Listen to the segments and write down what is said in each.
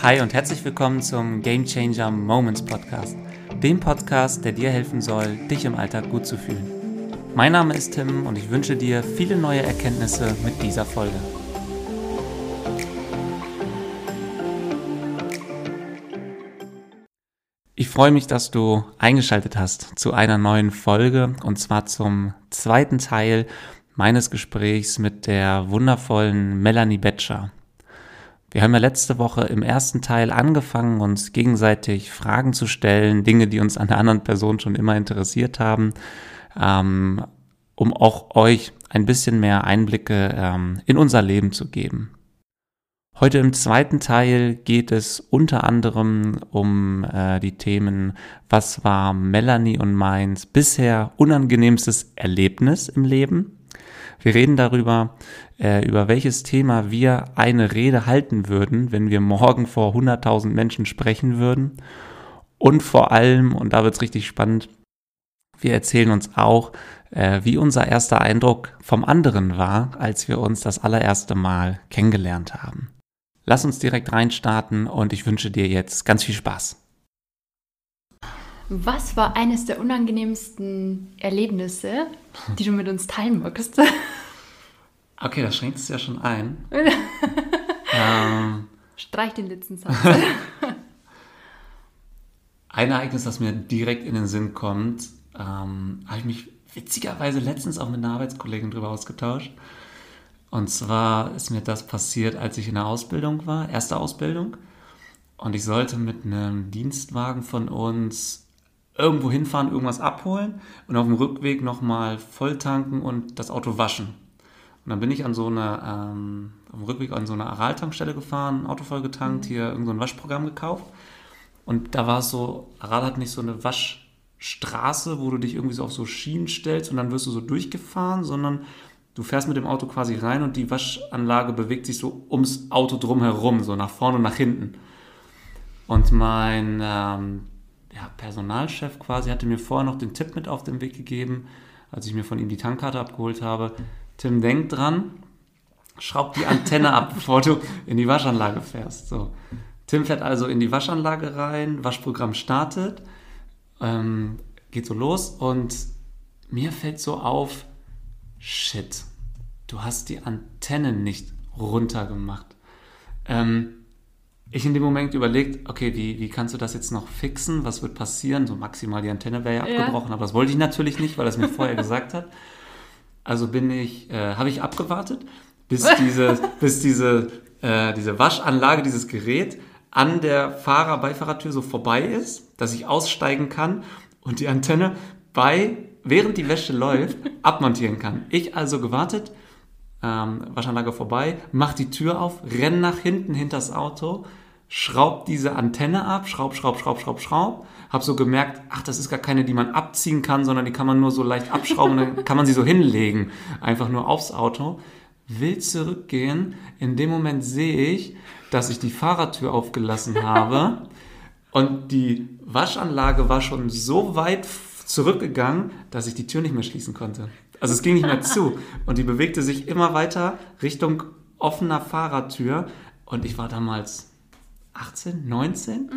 Hi und herzlich willkommen zum Game Changer Moments Podcast, dem Podcast, der dir helfen soll, dich im Alltag gut zu fühlen. Mein Name ist Tim und ich wünsche dir viele neue Erkenntnisse mit dieser Folge. Ich freue mich, dass du eingeschaltet hast zu einer neuen Folge und zwar zum zweiten Teil meines Gesprächs mit der wundervollen Melanie Betscher. Wir haben ja letzte Woche im ersten Teil angefangen, uns gegenseitig Fragen zu stellen, Dinge, die uns an der anderen Person schon immer interessiert haben, ähm, um auch euch ein bisschen mehr Einblicke ähm, in unser Leben zu geben. Heute im zweiten Teil geht es unter anderem um äh, die Themen, was war Melanie und meins bisher unangenehmstes Erlebnis im Leben? Wir reden darüber, äh, über welches Thema wir eine Rede halten würden, wenn wir morgen vor 100.000 Menschen sprechen würden. Und vor allem, und da wird es richtig spannend, wir erzählen uns auch, äh, wie unser erster Eindruck vom anderen war, als wir uns das allererste Mal kennengelernt haben. Lass uns direkt reinstarten und ich wünsche dir jetzt ganz viel Spaß. Was war eines der unangenehmsten Erlebnisse, die du mit uns teilen magst? Okay, das schränkt es ja schon ein. ähm, Streich den letzten Satz. ein Ereignis, das mir direkt in den Sinn kommt, ähm, habe ich mich witzigerweise letztens auch mit einer Arbeitskollegin drüber ausgetauscht. Und zwar ist mir das passiert, als ich in der Ausbildung war, erste Ausbildung. Und ich sollte mit einem Dienstwagen von uns irgendwo hinfahren, irgendwas abholen und auf dem Rückweg nochmal voll tanken und das Auto waschen. Und dann bin ich an so einer, ähm, auf dem Rückweg an so einer Aral-Tankstelle gefahren, Auto voll getankt, mhm. hier irgendein so Waschprogramm gekauft. Und da war es so, Aral hat nicht so eine Waschstraße, wo du dich irgendwie so auf so Schienen stellst und dann wirst du so durchgefahren, sondern du fährst mit dem Auto quasi rein und die Waschanlage bewegt sich so ums Auto drumherum, so nach vorne und nach hinten. Und mein ähm, ja, Personalchef quasi hatte mir vorher noch den Tipp mit auf den Weg gegeben, als ich mir von ihm die Tankkarte abgeholt habe. Tim, denk dran, schraub die Antenne ab, bevor du in die Waschanlage fährst. So. Tim fährt also in die Waschanlage rein, Waschprogramm startet, ähm, geht so los und mir fällt so auf, shit, du hast die Antenne nicht runtergemacht. Ähm, ich in dem Moment überlegt, okay, wie, wie kannst du das jetzt noch fixen? Was wird passieren? So maximal die Antenne wäre ja, ja abgebrochen, aber das wollte ich natürlich nicht, weil er es mir vorher gesagt hat. Also bin ich, äh, habe ich abgewartet, bis diese, bis diese, äh, diese Waschanlage, dieses Gerät an der Fahrer-Beifahrertür so vorbei ist, dass ich aussteigen kann und die Antenne bei, während die Wäsche läuft, abmontieren kann. Ich also gewartet, ähm, Waschanlage vorbei, mach die Tür auf, renn nach hinten hinters Auto, schraub diese Antenne ab, schraub, schraub, schraub, schraub, schraub. Hab so gemerkt, ach, das ist gar keine, die man abziehen kann, sondern die kann man nur so leicht abschrauben, dann kann man sie so hinlegen, einfach nur aufs Auto. Will zurückgehen, in dem Moment sehe ich, dass ich die Fahrradtür aufgelassen habe und die Waschanlage war schon so weit zurückgegangen, dass ich die Tür nicht mehr schließen konnte. Also es ging nicht mehr zu. Und die bewegte sich immer weiter Richtung offener Fahrradtür. Und ich war damals 18, 19. Mhm.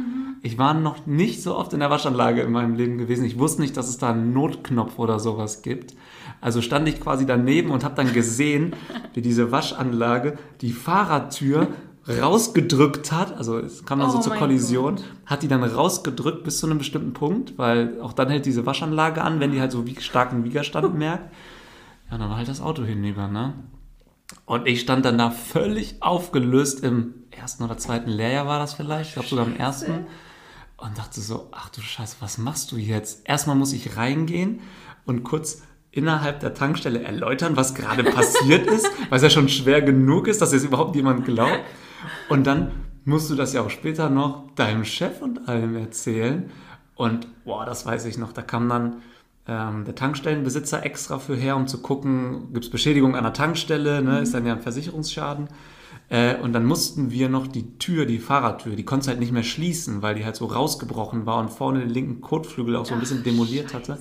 Ich war noch nicht so oft in der Waschanlage in meinem Leben gewesen. Ich wusste nicht, dass es da einen Notknopf oder sowas gibt. Also stand ich quasi daneben und habe dann gesehen, wie diese Waschanlage die Fahrradtür rausgedrückt hat, also es kam dann oh so zur Kollision, Gott. hat die dann rausgedrückt bis zu einem bestimmten Punkt, weil auch dann hält diese Waschanlage an, wenn die halt so wie starken Widerstand merkt. Ja, dann war halt das Auto hinüber, ne? Und ich stand dann da völlig aufgelöst im ersten oder zweiten Lehrjahr war das vielleicht, ich glaube sogar im ersten. Und dachte so, ach du Scheiße, was machst du jetzt? Erstmal muss ich reingehen und kurz innerhalb der Tankstelle erläutern, was gerade passiert ist, weil es ja schon schwer genug ist, dass jetzt überhaupt jemand glaubt. Und dann musst du das ja auch später noch deinem Chef und allem erzählen. Und boah, das weiß ich noch, da kam dann ähm, der Tankstellenbesitzer extra für her, um zu gucken, gibt es Beschädigung an der Tankstelle, ne? ist dann ja ein Versicherungsschaden. Äh, und dann mussten wir noch die Tür, die Fahrradtür, die konnte halt nicht mehr schließen, weil die halt so rausgebrochen war und vorne den linken Kotflügel auch so ein bisschen demoliert hatte.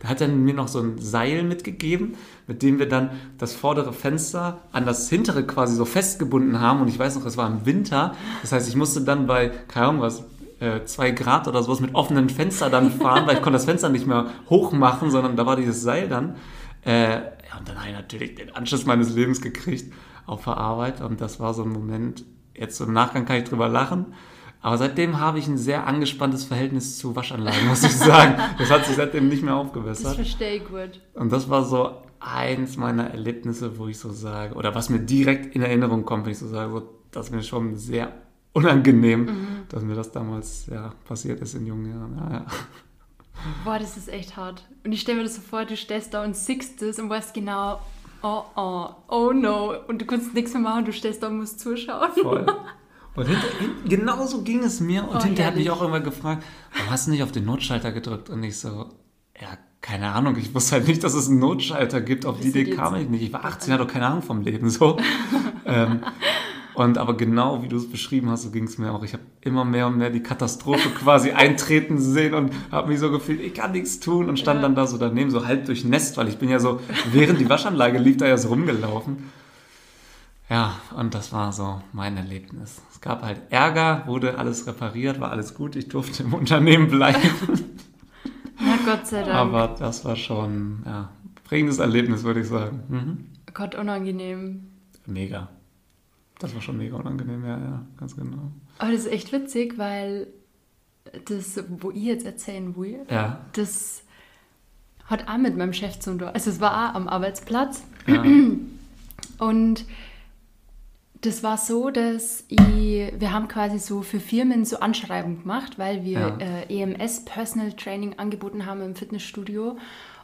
Da hat er mir noch so ein Seil mitgegeben, mit dem wir dann das vordere Fenster an das hintere quasi so festgebunden haben. Und ich weiß noch, es war im Winter. Das heißt, ich musste dann bei, keine Ahnung was, äh, zwei Grad oder sowas mit offenen Fenster dann fahren, weil ich konnte das Fenster nicht mehr hoch machen, sondern da war dieses Seil dann. Äh, ja, und dann habe ich natürlich den Anschluss meines Lebens gekriegt auf der Arbeit. Und das war so ein Moment, jetzt im Nachgang kann ich drüber lachen. Aber seitdem habe ich ein sehr angespanntes Verhältnis zu Waschanlagen, muss ich sagen. Das hat sich seitdem nicht mehr aufgebessert. Das verstehe ich gut. Und das war so eins meiner Erlebnisse, wo ich so sage, oder was mir direkt in Erinnerung kommt, wenn ich so sage, so, das ist mir schon sehr unangenehm, mhm. dass mir das damals ja, passiert ist in jungen Jahren. Ja, ja. Boah, das ist echt hart. Und ich stelle mir das so vor, du stehst da und siehst es und weißt genau, oh oh, oh no. Und du kannst nichts mehr machen, du stehst da und musst zuschauen. Voll. Und hinter, genauso ging es mir. Und oh, hinterher hat mich auch irgendwann gefragt, warum hast du nicht auf den Notschalter gedrückt? Und ich so, ja, keine Ahnung, ich wusste halt nicht, dass es einen Notschalter gibt. Auf die Idee kam ich nicht. Ich war 18, hatte doch keine Ahnung vom Leben. So. ähm, und aber genau wie du es beschrieben hast, so ging es mir auch. Ich habe immer mehr und mehr die Katastrophe quasi eintreten sehen und habe mich so gefühlt, ich kann nichts tun und stand ja. dann da so daneben, so halb durchnässt, weil ich bin ja so, während die Waschanlage lief, da ja so rumgelaufen. Ja, und das war so mein Erlebnis. Es gab halt Ärger, wurde alles repariert, war alles gut, ich durfte im Unternehmen bleiben. Na Gott sei Dank. Aber das war schon, ja, prägendes Erlebnis, würde ich sagen. Mhm. Gott, unangenehm. Mega. Das war schon mega unangenehm, ja, ja, ganz genau. Aber das ist echt witzig, weil das, wo ich jetzt erzählen will, ja. das hat auch mit meinem Chef zu tun. Also es war auch am Arbeitsplatz. Ja. Und das war so, dass ich, wir haben quasi so für Firmen so Anschreiben gemacht, weil wir ja. äh, EMS Personal Training angeboten haben im Fitnessstudio.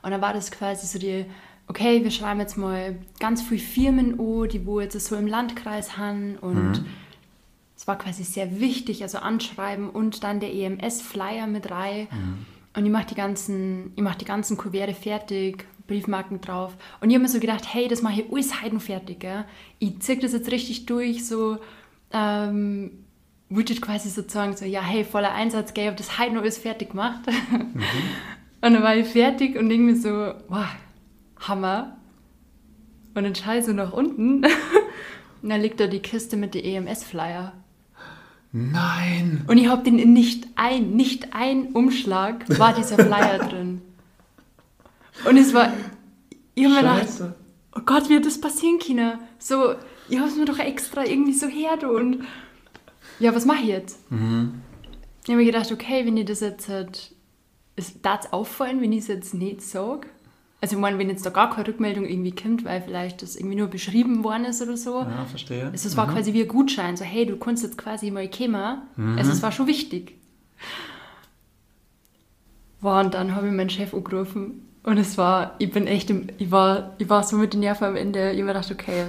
Und dann war das quasi so die okay, wir schreiben jetzt mal ganz viele Firmen an, die wo jetzt so im Landkreis haben und mhm. es war quasi sehr wichtig, also anschreiben und dann der EMS-Flyer mit rein mhm. und ich mache die ganzen, ich mache die ganzen Kuverte fertig, Briefmarken drauf und ich habe mir so gedacht, hey, das mache ich alles heiden fertig, gell? ich ziehe das jetzt richtig durch, so ähm, wollte quasi sozusagen so, ja, hey, voller Einsatz, gell, ich habe das heute noch alles fertig gemacht. Mhm. Und dann war ich fertig und irgendwie so, wow, Hammer. Und dann ich so nach unten und da liegt da die Kiste mit den EMS-Flyer. Nein! Und ich habe den in nicht ein, nicht ein Umschlag war dieser Flyer drin. Und es war, ich habe mir gedacht, oh Gott, wie hat das passieren können? So, ich habe es mir doch extra irgendwie so her und ja, was mache ich jetzt? Mhm. Ich habe mir gedacht, okay, wenn ich das jetzt halt, es darf auffallen, wenn ich es jetzt nicht sage. Also ich meine, wenn jetzt da gar keine Rückmeldung irgendwie kommt, weil vielleicht das irgendwie nur beschrieben worden ist oder so. Ja, verstehe. Also es war mhm. quasi wie ein Gutschein, so hey, du kannst jetzt quasi mal kommen. Mhm. Also es war schon wichtig. Wow, und dann habe ich meinen Chef angerufen und es war, ich bin echt, im, ich, war, ich war so mit den Nerven am Ende, ich habe mir gedacht, okay.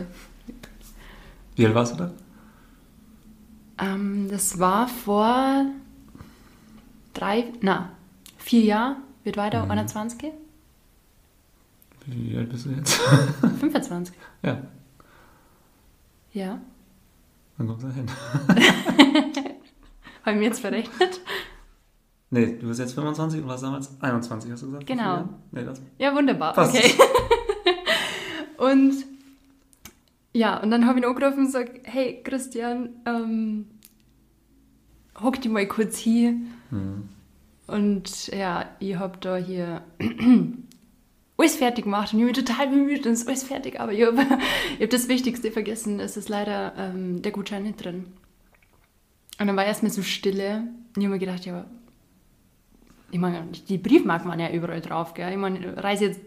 Wie alt warst du da? Ähm, das war vor drei, na, vier Jahren, wird weiter, mhm. 21. Wie alt bist du jetzt? 25. Ja. Ja. Wann kommst du hin? Haben wir jetzt verrechnet? Nee, du bist jetzt 25 und warst damals 21, hast du gesagt? Genau. Nee, das ja, wunderbar. Passt. Okay. und ja, und dann habe ich ihn angerufen und gesagt, hey Christian, ähm, hock dich mal kurz hier. Hm. Und ja, ich habe da hier alles fertig gemacht und ich bin total bemüht und ist alles fertig, aber ich habe hab das Wichtigste vergessen, es ist leider ähm, der Gutschein nicht drin. Und dann war erstmal so Stille und ich habe mir gedacht, ja, ich meine, die Briefmarken waren ja überall drauf, gell? Ich meine, reiße jetzt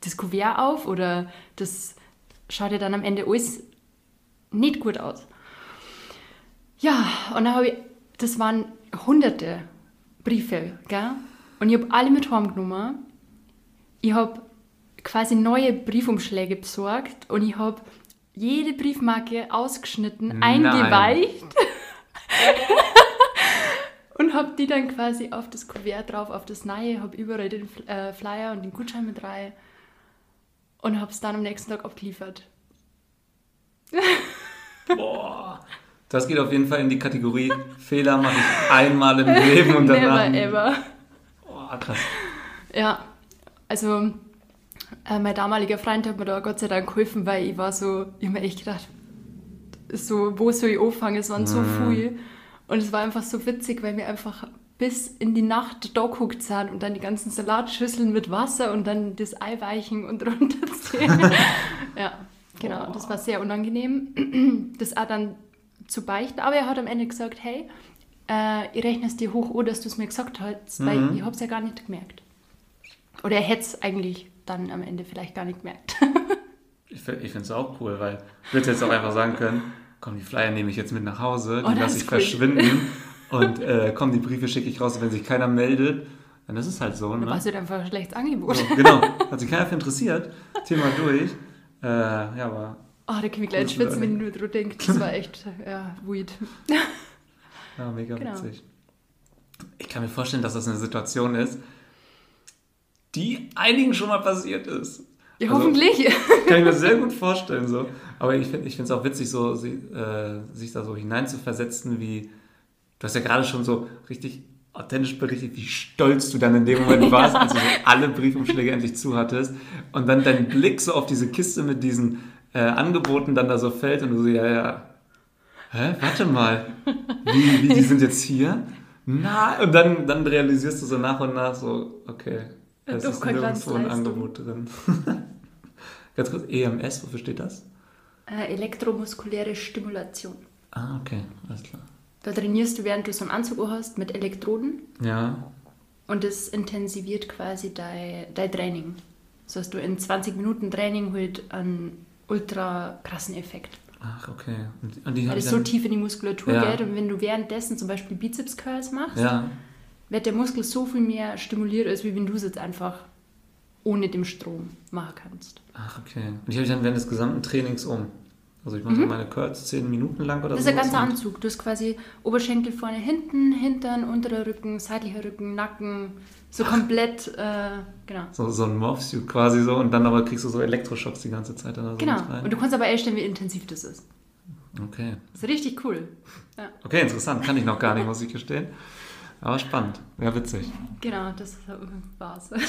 das Kuvert auf oder das schaut ja dann am Ende alles nicht gut aus. Ja, und dann habe ich, das waren hunderte Briefe, gell? Und ich habe alle mit heimgenommen ich habe quasi neue Briefumschläge besorgt und ich habe jede Briefmarke ausgeschnitten, Nein. eingeweicht und habe die dann quasi auf das Kuvert drauf, auf das neue, habe überall den äh, Flyer und den Gutschein mit rein und habe es dann am nächsten Tag abgeliefert. Boah. Das geht auf jeden Fall in die Kategorie Fehler mache ich einmal im Leben und danach. Never ever. Boah, krass. Ja, also äh, mein damaliger Freund hat mir da Gott sei Dank geholfen, weil ich war so, ich habe mir echt gedacht, so, wo soll ich anfangen? Es waren so Mhm. viel. Und es war einfach so witzig, weil wir einfach bis in die Nacht da geguckt sind und dann die ganzen Salatschüsseln mit Wasser und dann das Eiweichen und runterziehen. ja, genau, das war sehr unangenehm. Das auch dann zu beichten. Aber er hat am Ende gesagt, hey, äh, ich rechne es dir hoch, oh, dass du es mir gesagt hast, weil Mhm. ich habe es ja gar nicht gemerkt. Oder er hätte es eigentlich dann am Ende vielleicht gar nicht gemerkt. Ich, find- ich finde es auch cool, weil ich würde jetzt auch einfach sagen können, komm, die Flyer nehme ich jetzt mit nach Hause, Oh, die das lasse ich cool. verschwinden und äh, komm, die Briefe schicke ich raus, wenn sich keiner meldet, dann ist es halt so. Da Ne? war es halt einfach ein schlechtes Angebot. So, genau, hat sich keiner für interessiert, Thema durch. Äh, ja, aber Oh, da kann ich gleich schwitzen, wenn nur drüber denke. Das war echt, ja, weird. ja, mega Genau. witzig. Ich kann mir vorstellen, dass das eine Situation ist, die einigen schon mal passiert ist. Ja, Also- hoffentlich. Kann ich mir sehr gut vorstellen. So. Aber ich finde es auch witzig, so, sie, äh, sich da so hineinzuversetzen, wie du hast ja gerade schon so richtig authentisch berichtet, wie stolz du dann in dem Moment warst, als du so alle Briefumschläge endlich zu hattest. Und dann dein Blick so auf diese Kiste mit diesen äh, Angeboten dann da so fällt und du so, ja, ja, hä, warte mal, wie, wie die sind jetzt hier? Na, und dann, dann realisierst du so nach und nach so, okay, es ist nirgendwo ein. Angebot drin. Ganz kurz, EMS, wofür steht das? Äh, elektromuskuläre Stimulation. Ah, okay, alles klar. Da trainierst du, während du so einen Anzug hast, mit Elektroden Ja, und das intensiviert quasi dein, dein Training. So hast du in 20 Minuten Training halt einen ultra krassen Effekt. ach, okay. Und, und die Weil das so tief in die Muskulatur Ja. geht und wenn du währenddessen zum Beispiel Bizeps Curls machst, Ja, wird der Muskel so viel mehr stimuliert, als wie wenn du es jetzt einfach ohne den Strom machen kannst. ach, okay. Und die habe ich dann während des gesamten Trainings um. Also ich mache so meine Curls 10 Minuten lang oder Mhm. Das ist so. ein ganzer Anzug. Du hast quasi Oberschenkel vorne, hinten, Hintern, unterer Rücken, seitlicher Rücken, Nacken, so komplett, äh, genau. So, so ein Morphsuit quasi so und dann aber kriegst du so Elektroschocks die ganze Zeit dann da so Genau. Und du kannst aber einstellen, wie intensiv das ist. Okay. Das ist richtig cool. Ja, Okay, interessant. Kann ich noch gar nicht, muss ich gestehen. Aber spannend. Ja, witzig. genau, das war's.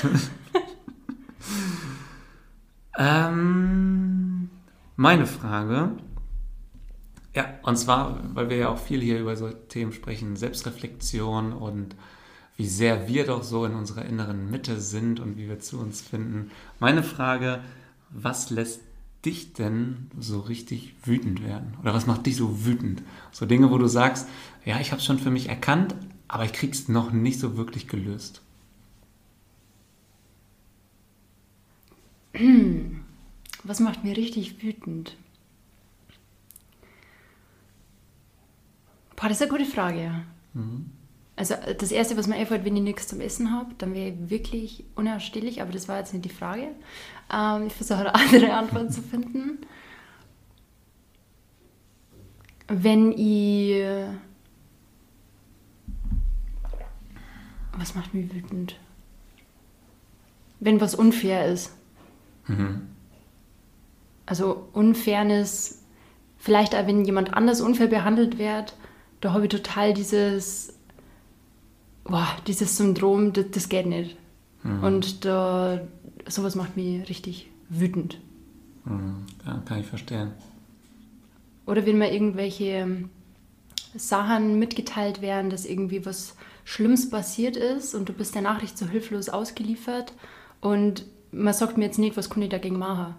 Ähm, meine Frage. Ja, und zwar, weil wir ja auch viel hier über so Themen sprechen, Selbstreflexion und wie sehr wir doch so in unserer inneren Mitte sind und wie wir zu uns finden. Meine Frage, was lässt dich denn so richtig wütend werden? Oder was macht dich so wütend? So Dinge, wo du sagst, ja, ich habe es schon für mich erkannt, aber ich krieg's noch nicht so wirklich gelöst. Was macht mir richtig wütend? Boah, das ist eine gute Frage, ja. Also äh, das Erste, was mir einfällt, wenn ich nichts zum Essen habe, dann wäre ich wirklich unausstehlich, aber das war jetzt nicht die Frage. Ähm, ich versuche eine andere Antwort zu finden. Wenn ich... Was macht mich wütend? Wenn was unfair ist. Also Unfairness, vielleicht auch wenn jemand anders unfair behandelt wird, da habe ich total dieses, boah, dieses Syndrom, das, das geht nicht. Und da, sowas macht mich richtig wütend. Hm, Ja, kann ich verstehen. Oder wenn mir irgendwelche Sachen mitgeteilt werden, dass irgendwie was Schlimmes passiert ist und du bist der Nachricht so hilflos ausgeliefert und man sagt mir jetzt nicht, was kann ich dagegen machen.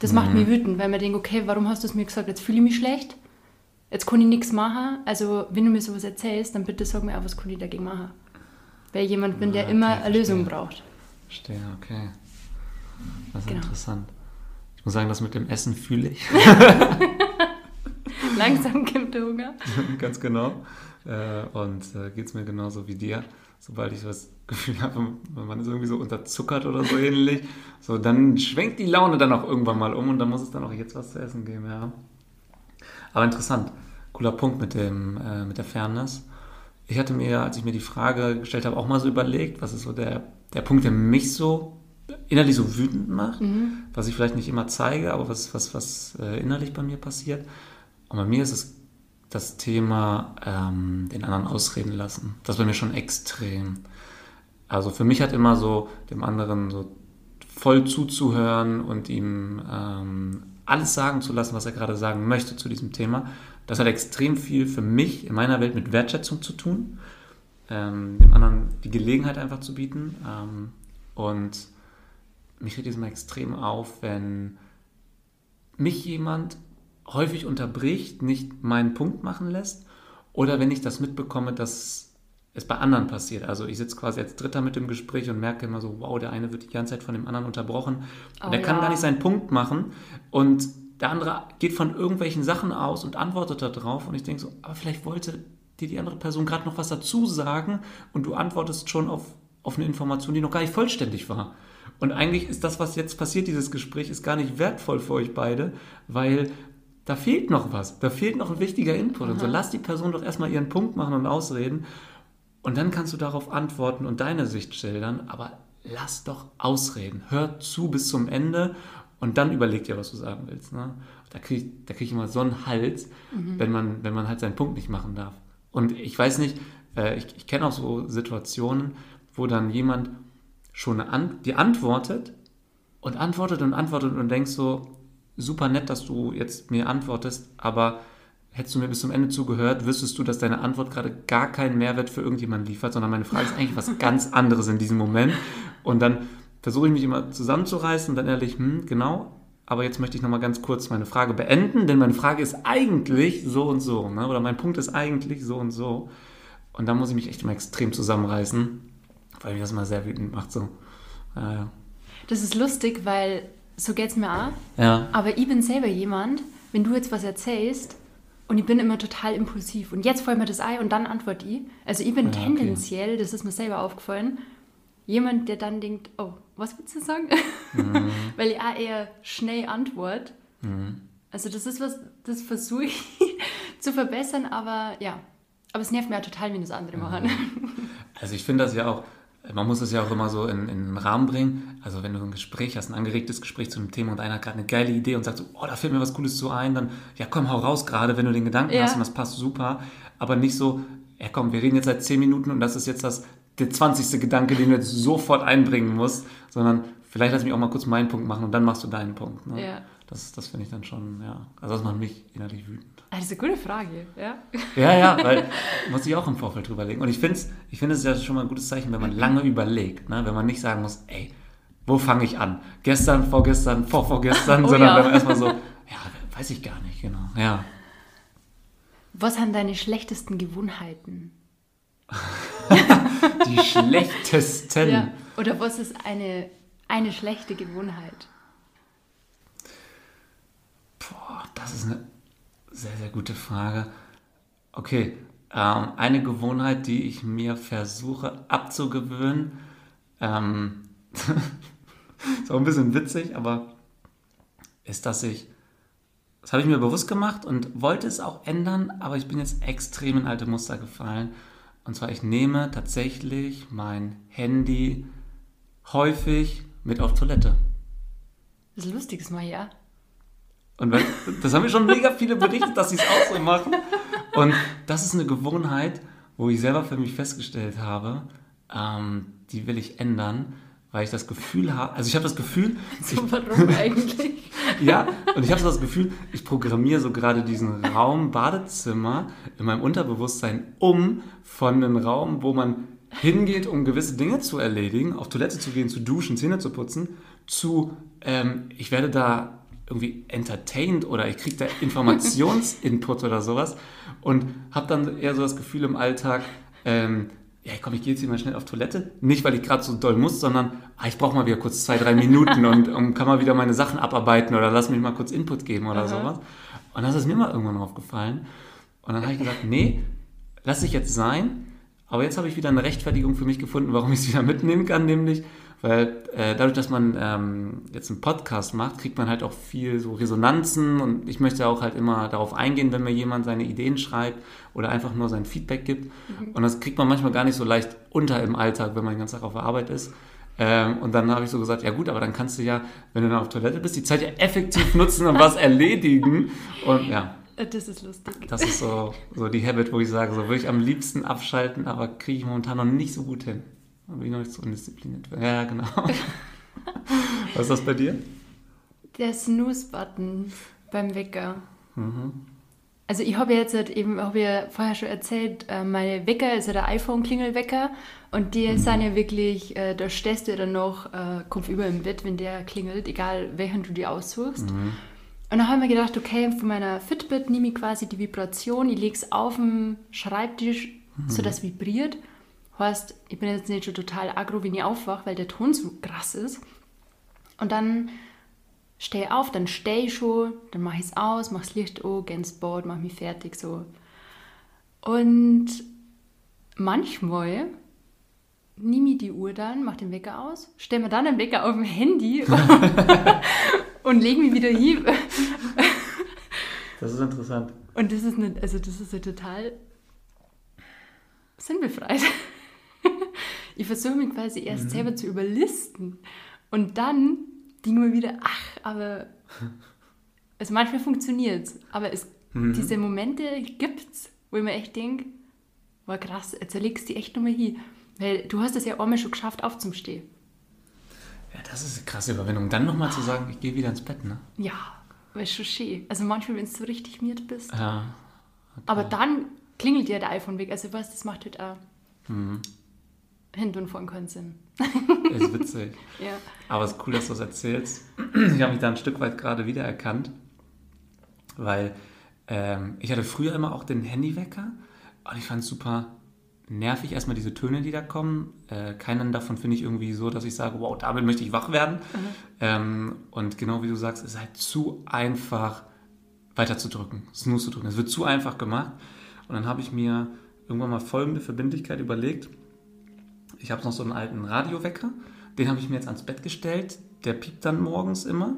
Das macht mich wütend, weil man denkt, okay, warum hast du es mir gesagt? Jetzt fühle ich mich schlecht, jetzt kann ich nichts machen. Also wenn du mir sowas erzählst, dann bitte sag mir auch, was kann ich dagegen machen. Weil ich jemand bin, der Ja, immer okay, eine Lösung braucht. Verstehe, okay. Das ist Genau. interessant. Ich muss sagen, das mit dem Essen fühle ich. Langsam kommt der Hunger. Ganz genau. Äh, und äh, geht es mir genauso wie dir. Sobald ich das Gefühl habe, man ist irgendwie so unterzuckert oder so ähnlich, so dann schwenkt die Laune dann auch irgendwann mal um und dann muss es dann auch jetzt was zu essen geben, ja. Aber interessant. Cooler Punkt mit, dem, äh, mit der Fairness. Ich hatte mir, als ich mir die Frage gestellt habe, auch mal so überlegt, was ist so der, der Punkt, der mich so innerlich so wütend macht, was ich vielleicht nicht immer zeige, aber was, was, was äh, innerlich bei mir passiert. Und bei mir ist es das Thema ähm, den anderen ausreden lassen. Das bei mir schon extrem. Also für mich hat immer so dem anderen so voll zuzuhören und ihm ähm, alles sagen zu lassen, was er gerade sagen möchte zu diesem Thema. Das hat extrem viel für mich in meiner Welt mit Wertschätzung zu tun, ähm, dem anderen die Gelegenheit einfach zu bieten. Ähm, und mich regt es immer extrem auf, wenn mich jemand häufig unterbricht, nicht meinen Punkt machen lässt oder wenn ich das mitbekomme, dass es bei anderen passiert. Also ich sitze quasi als Dritter mit dem Gespräch und merke immer so, wow, der eine wird die ganze Zeit von dem anderen unterbrochen. Oh, und der ja. kann gar nicht seinen Punkt machen. Und der andere geht von irgendwelchen Sachen aus und antwortet darauf. Und ich denke so, aber vielleicht wollte dir die andere Person gerade noch was dazu sagen und du antwortest schon auf, auf eine Information, die noch gar nicht vollständig war. Und eigentlich ist das, was jetzt passiert, dieses Gespräch, ist gar nicht wertvoll für euch beide, weil da fehlt noch was. Da fehlt noch ein wichtiger Input. Aha. Und so lass die Person doch erstmal ihren Punkt machen und ausreden. Und dann kannst du darauf antworten und deine Sicht schildern, aber lass doch ausreden. Hör zu bis zum Ende und dann überleg dir, was du sagen willst. Ne? Da kriege ich, krieg ich immer so einen Hals, mhm. wenn, man, wenn man halt seinen Punkt nicht machen darf. Und ich weiß nicht, äh, ich, ich kenne auch so Situationen, wo dann jemand schon an, die antwortet und antwortet und antwortet und denkst so, super nett, dass du jetzt mir antwortest, aber hättest du mir bis zum Ende zugehört, wüsstest du, dass deine Antwort gerade gar keinen Mehrwert für irgendjemanden liefert, sondern meine Frage ist eigentlich was ganz anderes in diesem Moment. Und dann versuche ich mich immer zusammenzureißen und dann ehrlich, hm, genau, aber jetzt möchte ich nochmal ganz kurz meine Frage beenden, denn meine Frage ist eigentlich so und so, ne? oder mein Punkt ist eigentlich so und so. Und da muss ich mich echt immer extrem zusammenreißen, weil mich das immer sehr wütend macht. So. Ja. Das ist lustig, weil so geht es mir auch. Ja. Aber ich bin selber jemand, wenn du jetzt was erzählst, und ich bin immer total impulsiv. Und jetzt fällt mir das ein und dann antworte ich. Also ich bin ja, tendenziell, okay. das ist mir selber aufgefallen, jemand, der dann denkt, oh, was willst du sagen? Mhm. Weil ich auch eher schnell antworte. Mhm. Also das ist was, das versuche ich zu verbessern, aber ja. Aber es nervt mir auch total, wenn das andere machen. Also ich finde das ja auch, man muss es ja auch immer so in, in den Rahmen bringen. Also wenn du ein Gespräch hast, ein angeregtes Gespräch zu einem Thema und einer hat gerade eine geile Idee und sagt so, oh, da fällt mir was Cooles zu ein, dann, ja komm, hau raus gerade, wenn du den Gedanken ja. hast und das passt super. Aber nicht so, ja komm, wir reden jetzt seit 10 Minuten und das ist jetzt das, der 20. Gedanke, den du jetzt sofort einbringen musst, sondern vielleicht lass mich auch mal kurz meinen Punkt machen und dann machst du deinen Punkt. Ne? Ja. Das, das finde ich dann schon, ja, also das macht mich innerlich wütend. Ah, das ist eine gute Frage, ja. Ja, ja, weil muss ich auch im Vorfeld drüber legen. Und ich finde es ich find ja schon mal ein gutes Zeichen, wenn man lange überlegt, ne? wenn man nicht sagen muss, ey, wo fange ich an? Gestern, vorgestern, vorvorgestern, oh, sondern ja. wenn man erstmal so, ja, weiß ich gar nicht, genau, ja. Was sind deine schlechtesten Gewohnheiten? Die schlechtesten. Ja. Oder was ist eine, eine schlechte Gewohnheit? Boah, das ist eine sehr, sehr gute Frage. Okay, ähm, eine Gewohnheit, die ich mir versuche abzugewöhnen, ähm, ist auch ein bisschen witzig, aber ist, dass ich, das habe ich mir bewusst gemacht und wollte es auch ändern, aber ich bin jetzt extrem in alte Muster gefallen. Und zwar, ich nehme tatsächlich mein Handy häufig mit auf Toilette. Das ist lustiges mal, ja. Und wenn, das haben mir schon mega viele berichtet, dass sie es auch so machen. Und das ist eine Gewohnheit, wo ich selber für mich festgestellt habe, ähm, die will ich ändern, weil ich das Gefühl habe, also ich habe das Gefühl... So, ich, warum eigentlich? ja, und ich habe so das Gefühl, ich programmiere so gerade diesen Raum Badezimmer in meinem Unterbewusstsein um von einem Raum, wo man hingeht, um gewisse Dinge zu erledigen, auf Toilette zu gehen, zu duschen, Zähne zu putzen, zu, ähm, ich werde da irgendwie entertained oder ich kriege da Informationsinput oder sowas und habe dann eher so das Gefühl im Alltag, ähm, ja komm, ich gehe jetzt hier mal schnell auf Toilette. Nicht, weil ich gerade so doll muss, sondern ah, ich brauche mal wieder kurz zwei, drei Minuten und, und, kann mal wieder meine Sachen abarbeiten oder lass mich mal kurz Input geben oder Aha. sowas. Und das ist mir mal irgendwann aufgefallen. Und dann habe ich gesagt, nee, lass ich jetzt sein. Aber jetzt habe ich wieder eine Rechtfertigung für mich gefunden, warum ich es wieder mitnehmen kann, nämlich weil äh, dadurch, dass man ähm, jetzt einen Podcast macht, kriegt man halt auch viel so Resonanzen und ich möchte auch halt immer darauf eingehen, wenn mir jemand seine Ideen schreibt oder einfach nur sein Feedback gibt. Mhm. Und das kriegt man manchmal gar nicht so leicht unter im Alltag, wenn man den ganzen Tag auf der Arbeit ist. Ähm, und dann habe ich so gesagt, ja gut, aber dann kannst du ja, wenn du dann auf Toilette bist, die Zeit ja effektiv nutzen und was erledigen. Und ja, Das ist lustig. Das ist so, so die Habit, wo ich sage, so würde ich am liebsten abschalten, aber kriege ich momentan noch nicht so gut hin. Da bin ich noch nicht so undiszipliniert. Ja, genau. Was ist das bei dir? Der Snooze-Button beim Wecker. Mhm. Also ich habe jetzt halt eben, habe ja vorher schon erzählt, äh, meine Wecker ist ja der iPhone-Klingelwecker und die mhm. sind ja wirklich, äh, da stehst du ja dann noch äh, kopfüber im Bett, wenn der klingelt, egal welchen du dir aussuchst. Mhm. Und dann habe ich mir gedacht, okay, von meiner Fitbit nehme ich quasi die Vibration, ich lege es auf den Schreibtisch, mhm. sodass es vibriert. Heißt, ich bin jetzt nicht schon total aggro, wenn ich aufwache, weil der Ton so krass ist. Und dann stehe auf, dann stehe ich schon, dann mache ich es aus, mache das Licht an, gehe ins Bad, mache mich fertig so. Und manchmal nehme ich die Uhr dann, mache den Wecker aus, stelle mir dann den Wecker auf dem Handy und lege mich wieder hin. das ist interessant. Und das ist, eine, also das ist ja total sinnbefreit. Ich versuche mich quasi erst mhm. selber zu überlisten und dann denke mir wieder, ach, aber also manchmal funktioniert es, aber es, mhm. diese Momente gibt es, wo ich mir echt denke, war krass, jetzt erlegst du die echt nochmal hin. Weil du hast es ja einmal schon geschafft, aufzustehen. Ja, das ist eine krasse Überwindung. Dann nochmal zu sagen, ich gehe wieder ins Bett, ne? Ja, weil schon schön. Also manchmal, wenn du so richtig miert bist. Ja. Okay. Aber dann klingelt dir der iPhone weg. Also was, das macht halt auch mhm. Hinten und vorne keinen Sinn. Ist witzig. ja. Aber es ist cool, dass du das erzählst. Ich habe mich da ein Stück weit gerade wiedererkannt, weil ähm, ich hatte früher immer auch den Handywecker und ich fand es super nervig, erstmal diese Töne, die da kommen. Äh, keinen davon finde ich irgendwie so, dass ich sage, wow, damit möchte ich wach werden. Mhm. Ähm, und genau wie du sagst, es ist halt zu einfach weiter zu drücken, Snooze zu drücken. Es wird zu einfach gemacht. Und dann habe ich mir irgendwann mal folgende Verbindlichkeit überlegt. Ich habe noch so einen alten Radiowecker, den habe ich mir jetzt ans Bett gestellt. Der piept dann morgens immer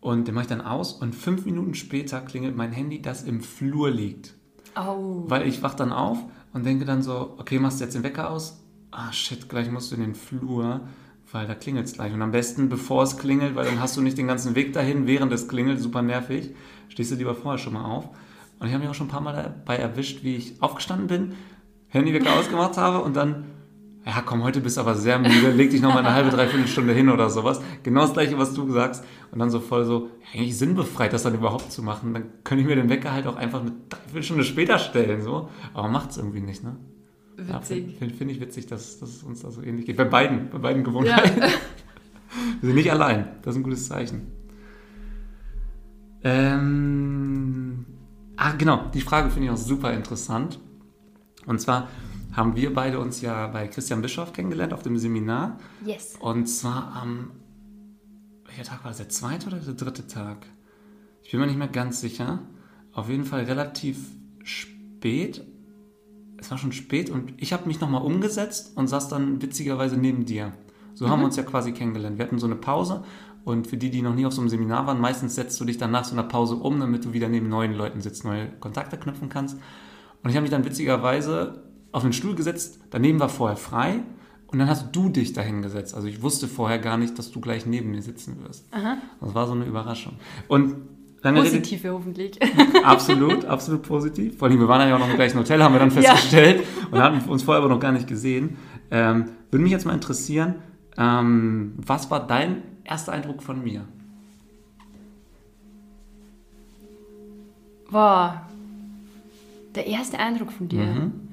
und den mache ich dann aus und fünf Minuten später klingelt mein Handy, das im Flur liegt. Oh. Weil ich wach dann auf und denke dann so, okay, machst du jetzt den Wecker aus? Ah, shit, gleich musst du in den Flur, weil da klingelt es gleich. Und am besten, bevor es klingelt, weil dann hast du nicht den ganzen Weg dahin, während es klingelt, super nervig, stehst du lieber vorher schon mal auf. Und ich habe mich auch schon ein paar Mal dabei erwischt, wie ich aufgestanden bin, Handywecker ausgemacht habe und dann ja komm, heute bist du aber sehr müde, leg dich noch mal eine halbe, dreiviertel Stunde hin oder sowas. Genau das gleiche, was du sagst. Und dann so voll so, eigentlich sinnbefreit, das dann überhaupt zu machen. Dann könnte ich mir den Wecker halt auch einfach eine Dreiviertelstunde später stellen, so. Aber macht es irgendwie nicht, ne? Witzig. Ja, Finde find ich witzig, dass, dass es uns da so ähnlich geht. Bei beiden, bei beiden Gewohnheiten. Ja. Wir sind nicht allein. Das ist ein gutes Zeichen. Ähm, ah, genau, die Frage finde ich auch super interessant. Und zwar, haben wir beide uns ja bei Christian Bischoff kennengelernt auf dem Seminar. Yes. Und zwar am, welcher Tag war das, der zweite oder der dritte Tag? Ich bin mir nicht mehr ganz sicher. Auf jeden Fall relativ spät. Es war schon spät und ich habe mich nochmal umgesetzt und saß dann witzigerweise neben dir. So mhm. haben wir uns ja quasi kennengelernt. Wir hatten so eine Pause und für die, die noch nie auf so einem Seminar waren, meistens setzt du dich dann nach so einer Pause um, damit du wieder neben neuen Leuten sitzt, neue Kontakte knüpfen kannst. Und ich habe mich dann witzigerweise auf den Stuhl gesetzt, daneben war vorher frei und dann hast du dich dahin gesetzt. Also ich wusste vorher gar nicht, dass du gleich neben mir sitzen wirst. Aha. Das war so eine Überraschung. Und Positiv Rede, hoffentlich. Absolut, absolut positiv. Vor allem, wir waren ja auch noch im gleichen Hotel, haben wir dann festgestellt ja. und hatten uns vorher aber noch gar nicht gesehen. Ähm, würde mich jetzt mal interessieren, ähm, was war dein erster Eindruck von mir? War der erste Eindruck von dir. Mhm.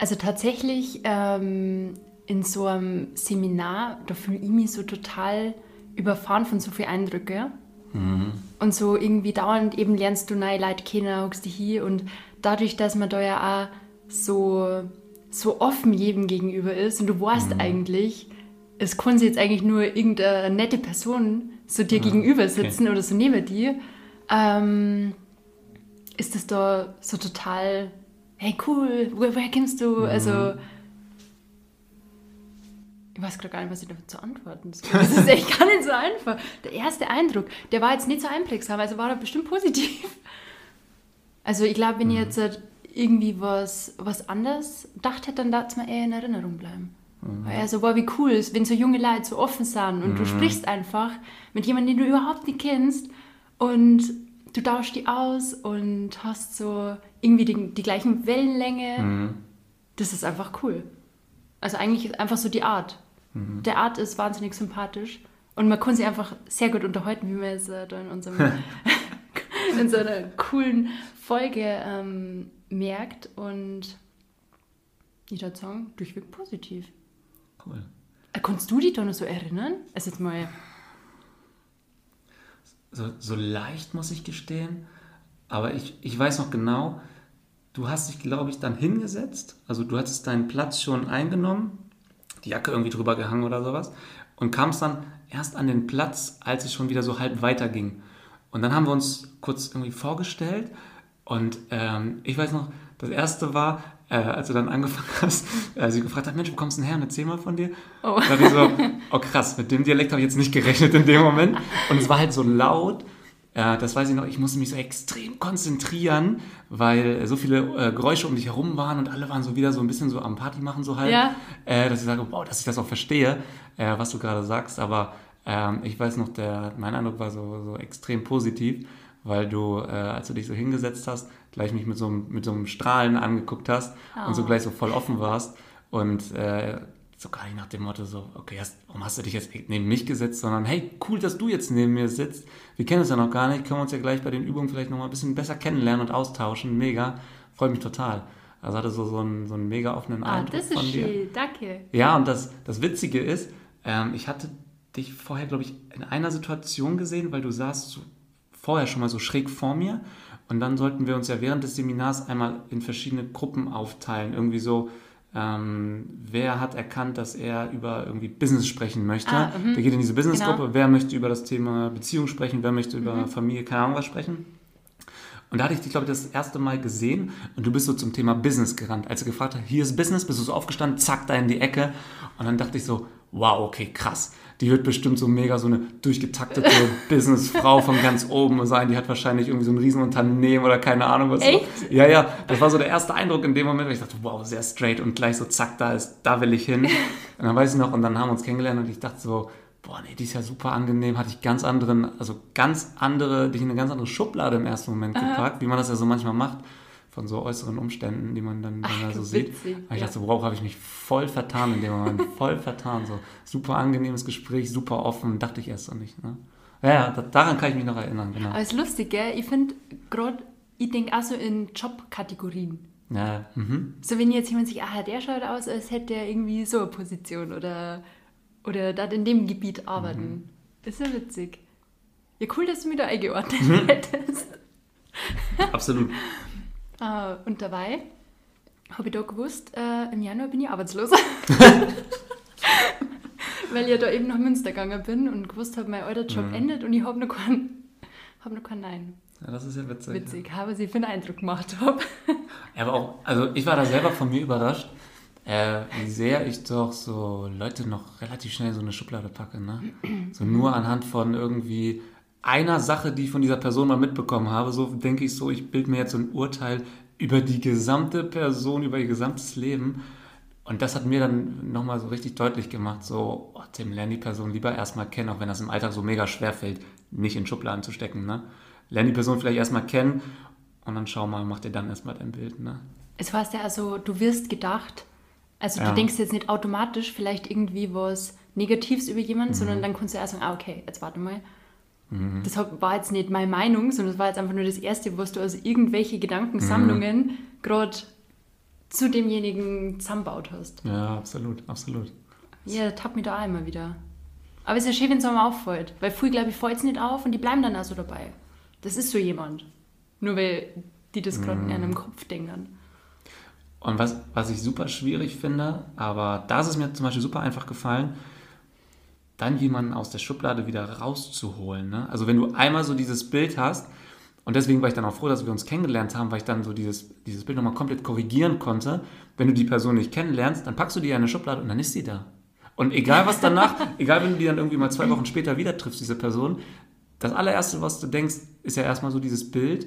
Also tatsächlich ähm, in so einem Seminar, da fühle ich mich so total überfahren von so vielen Eindrücken. Mhm. Und so irgendwie dauernd eben lernst du neue Leute kennen, hockst dich hier und dadurch, dass man da ja auch so, so offen jedem gegenüber ist und du weißt mhm. eigentlich, es kann sich jetzt eigentlich nur irgendeine nette Person so dir ja, gegenüber sitzen okay. oder so neben dir, ähm, ist das da so total hey cool, woher, kennst du? Mhm. Also ich weiß gerade gar nicht, was ich dazu antworten soll. Das ist echt gar nicht so einfach. Der erste Eindruck, der war jetzt nicht so einprägsam, also war er bestimmt positiv. Also ich glaube, wenn mhm. ich jetzt halt irgendwie was, was anderes gedacht hätte, dann darf es mir eher in Erinnerung bleiben. Mhm. Weil er so, wow, wie cool ist, wenn so junge Leute so offen sind und mhm. du sprichst einfach mit jemandem, den du überhaupt nicht kennst und du tauschst die aus und hast so irgendwie die, die gleichen Wellenlänge. Mhm. Das ist einfach cool. Also eigentlich einfach so die Art. Mhm. Der Art ist wahnsinnig sympathisch und man kann sich einfach sehr gut unterhalten, wie wir es da in unserem in so einer coolen Folge ähm, merkt und ich würde sagen, durchweg positiv. Cool. Äh, kannst du dich da noch so erinnern? Also jetzt mal. So, so leicht muss ich gestehen, aber ich, ich weiß noch genau, du hast dich, glaube ich, dann hingesetzt, also du hattest deinen Platz schon eingenommen, die Jacke irgendwie drüber gehangen oder sowas und kamst dann erst an den Platz, als es schon wieder so halb weiterging. Und dann haben wir uns kurz irgendwie vorgestellt und ähm, ich weiß noch, das erste war, äh, als du dann angefangen hast, äh, sie gefragt hat, Mensch, wo kommst du denn her? Erzähl mal von dir. Oh. Da dachte ich so, oh krass, mit dem Dialekt habe ich jetzt nicht gerechnet in dem Moment. Und es war halt so laut. Äh, das weiß ich noch, ich musste mich so extrem konzentrieren, weil so viele äh, Geräusche um dich herum waren und alle waren so wieder so ein bisschen so am Party machen so halt, ja. Äh, dass ich sage, wow, dass ich das auch verstehe, äh, was du gerade sagst. Aber ähm, ich weiß noch, der, mein Eindruck war so, so extrem positiv, weil du, äh, als du dich so hingesetzt hast, gleich mich mit so, einem, mit so einem Strahlen angeguckt hast oh. und so gleich so voll offen warst und äh, so gar nicht nach dem Motto so, okay, hast, warum hast du dich jetzt neben mich gesetzt, sondern hey, cool, dass du jetzt neben mir sitzt. Wir kennen uns ja noch gar nicht, können wir uns ja gleich bei den Übungen vielleicht nochmal ein bisschen besser kennenlernen und austauschen. Mega, freut mich total. Also hatte so, so, einen, so einen mega offenen ah, Eindruck das ist von dir. Schön, danke. Ja, und das, das Witzige ist, ähm, ich hatte dich vorher, glaube ich, in einer Situation gesehen, weil du saßt so vorher schon mal so schräg vor mir und dann sollten wir uns ja während des Seminars einmal in verschiedene Gruppen aufteilen. Irgendwie so, ähm, wer hat erkannt, dass er über irgendwie Business sprechen möchte. Ah, mhm. der geht in diese Businessgruppe. Genau. Wer möchte über das Thema Beziehung sprechen? Wer möchte über mhm. Familie, keine Ahnung was sprechen? Und da hatte ich dich, glaube ich, das erste Mal gesehen und du bist so zum Thema Business gerannt. Als er gefragt hat, hier ist Business, bist du so aufgestanden, zack, da in die Ecke. Und dann dachte ich so, wow, okay, krass die wird bestimmt so mega so eine durchgetaktete Businessfrau von ganz oben sein. Die hat wahrscheinlich irgendwie so ein Riesenunternehmen oder keine Ahnung was. Echt? So. Ja, ja, das war so der erste Eindruck in dem Moment. weil Ich dachte, wow, sehr straight und gleich so zack, da ist, da will ich hin. Und dann weiß ich noch, und dann haben wir uns kennengelernt und ich dachte so, boah, nee, die ist ja super angenehm, hatte ich ganz anderen, also ganz andere, dich in eine ganz andere Schublade im ersten Moment gepackt, wie man das ja so manchmal macht von so äußeren Umständen, die man dann, dann Ach, so sieht. Witzig, ich ja. dachte so, wow, habe ich mich voll vertan in dem Moment, voll vertan. So super angenehmes Gespräch, super offen, dachte ich erst so nicht. Ne? Ja, ja, daran kann ich mich noch erinnern, genau. Aber es ist lustig, gell? Ich finde gerade, ich denke auch so in Jobkategorien. Ja, mhm. So wenn jetzt jemand sich, ah, der schaut aus, als hätte er irgendwie so eine Position oder, oder da in dem Gebiet arbeiten. Mhm. Ist ja witzig. Ja, cool, dass du mich da eingeordnet mhm. hättest. Absolut. Äh, und dabei habe ich da gewusst, äh, im Januar bin ich arbeitslos. Weil ich ja da eben nach Münster gegangen bin und gewusst habe, mein alter Job mhm. endet und ich habe noch keinen hab noch kein Nein. Ja, das ist ja witzig. Witzig, ja. habe sie für einen Eindruck gemacht habe. Ja, aber auch, also ich war da selber von mir überrascht, äh, wie sehr ich doch so Leute noch relativ schnell so eine Schublade packe. Ne? So nur anhand von irgendwie einer Sache, die ich von dieser Person mal mitbekommen habe, so denke ich so, ich bilde mir jetzt so ein Urteil über die gesamte Person, über ihr gesamtes Leben. Und das hat mir dann nochmal so richtig deutlich gemacht, so, oh, Tim, lern die Person lieber erstmal kennen, auch wenn das im Alltag so mega schwer fällt, nicht in Schubladen zu stecken. Ne? Lern die Person vielleicht erstmal kennen und dann schau mal, mach dir dann erstmal dein Bild. Ne? Es heißt ja also, du wirst gedacht, also ja. du denkst jetzt nicht automatisch vielleicht irgendwie was Negatives über jemanden, mhm. sondern dann kannst du erst sagen, ah, okay, jetzt warte mal, Mhm. Das war jetzt nicht meine Meinung, sondern das war jetzt einfach nur das Erste, was du aus irgendwelche Gedankensammlungen mhm. gerade zu demjenigen zusammenbaut hast. Ja, absolut, absolut. Ja, tappt mich da auch immer wieder. Aber es ist ja schön, wenn es einmal auffällt. Weil früh, glaube ich, fällt es nicht auf und die bleiben dann also dabei. Das ist so jemand. Nur weil die das gerade mhm. in einem Kopf denken. Und was, was ich super schwierig finde, aber da ist es mir zum Beispiel super einfach gefallen, dann jemanden aus der Schublade wieder rauszuholen. Ne? Also wenn du einmal so dieses Bild hast, und deswegen war ich dann auch froh, dass wir uns kennengelernt haben, weil ich dann so dieses, dieses Bild nochmal komplett korrigieren konnte. Wenn du die Person nicht kennenlernst, dann packst du die in eine Schublade und dann ist sie da. Und egal was danach, egal wenn du die dann irgendwie mal zwei Wochen später wieder triffst, diese Person, das allererste, was du denkst, ist ja erstmal so dieses Bild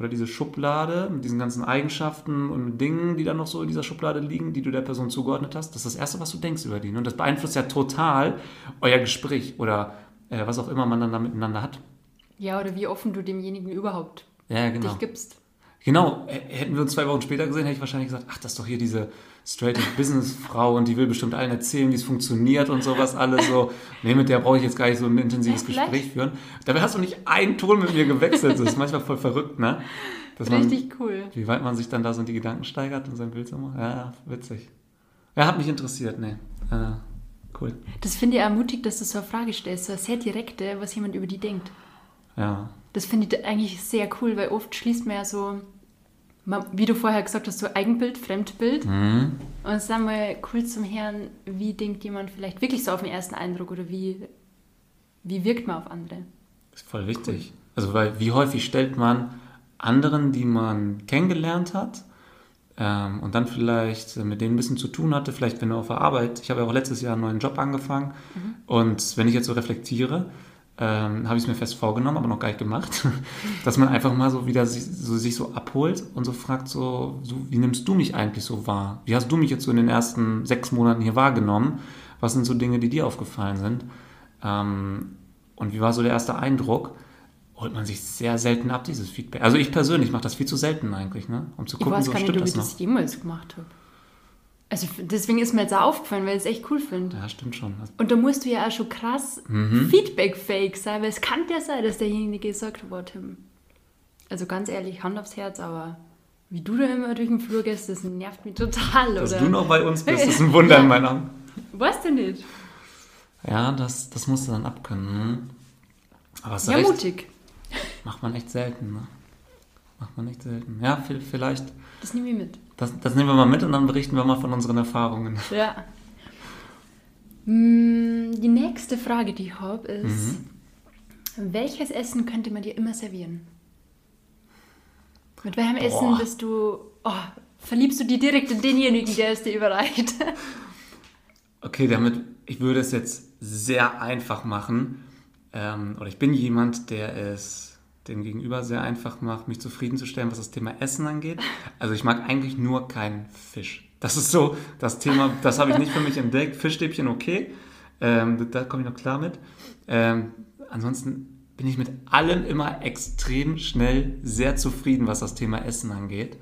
oder diese Schublade mit diesen ganzen Eigenschaften und Dingen, die dann noch so in dieser Schublade liegen, die du der Person zugeordnet hast, das ist das Erste, was du denkst über die. Und das beeinflusst ja total euer Gespräch oder äh, was auch immer man dann da miteinander hat. Ja, oder wie offen du demjenigen überhaupt ja, genau. dich gibst. Genau, hätten wir uns zwei Wochen später gesehen, hätte ich wahrscheinlich gesagt, ach, das ist doch hier diese straight Business-Frau und die will bestimmt allen erzählen, wie es funktioniert und sowas alles so. Nee, mit der brauche ich jetzt gar nicht so ein intensives ja, Gespräch führen. Dabei hast du nicht einen Ton mit mir gewechselt. Das ist manchmal voll verrückt, ne? Dass Richtig man, cool. Wie weit man sich dann da so in die Gedanken steigert und sein Bild so macht. Ja, witzig. Ja, hat mich interessiert, ne. Äh, cool. Das finde ich ermutigt, dass du so eine Frage stellst, so eine sehr direkte, was jemand über die denkt. Ja. Das finde ich eigentlich sehr cool, weil oft schließt man ja so, wie du vorher gesagt hast, so Eigenbild, Fremdbild. Mhm. Und es ist einmal cool zum Hören, wie denkt jemand vielleicht wirklich so auf den ersten Eindruck oder wie, wie wirkt man auf andere. Das ist voll wichtig. Cool. Also, weil wie häufig stellt man anderen, die man kennengelernt hat, ähm, und dann vielleicht mit denen ein bisschen zu tun hatte, vielleicht wenn du auf der Arbeit, ich habe ja auch letztes Jahr einen neuen Job angefangen mhm. und wenn ich jetzt so reflektiere, ähm, habe ich es mir fest vorgenommen, aber noch gar nicht gemacht, dass man einfach mal so wieder sich so, sich so abholt und so fragt, so, so, wie nimmst du mich eigentlich so wahr? Wie hast du mich jetzt so in den ersten sechs Monaten hier wahrgenommen? Was sind so Dinge, die dir aufgefallen sind? Ähm, und wie war so der erste Eindruck? Holt man sich sehr selten ab, dieses Feedback. Also ich persönlich mache das viel zu selten eigentlich, ne? um zu gucken, ich weiß so gar nicht, ob ich das jemals gemacht habe. Also deswegen ist mir jetzt auch aufgefallen, weil ich es echt cool finde. Ja, stimmt schon. Und da musst du ja auch schon krass mhm. Feedback-fake sein, weil es kann ja sein, dass derjenige sagt, boah, Tim, also ganz ehrlich, Hand aufs Herz, aber wie du da immer durch den Flur gehst, das nervt mich total, Dass oder? du noch bei uns bist, ist ein Wunder ja. in meiner Weißt du nicht? Ja, das, das musst du dann abkönnen. Hm? Aber es ja, recht, mutig. Macht man echt selten, ne? Macht man echt selten. Ja, vielleicht. Das nehmen wir mit. Das, das nehmen wir mal mit und dann berichten wir mal von unseren Erfahrungen. Ja. Mm, die nächste Frage, die ich habe, ist: mhm. Welches Essen könnte man dir immer servieren? Mit welchem Boah. Essen bist du. Oh, verliebst du dich direkt in denjenigen, der es dir überreicht? okay, damit. Ich würde es jetzt sehr einfach machen. Ähm, oder ich bin jemand, der es dem Gegenüber sehr einfach macht, mich zufriedenzustellen, was das Thema Essen angeht. Also ich mag eigentlich nur keinen Fisch. Das ist so das Thema, das habe ich nicht für mich entdeckt. Fischstäbchen okay, ähm, da komme ich noch klar mit. Ähm, ansonsten bin ich mit allem immer extrem schnell sehr zufrieden, was das Thema Essen angeht.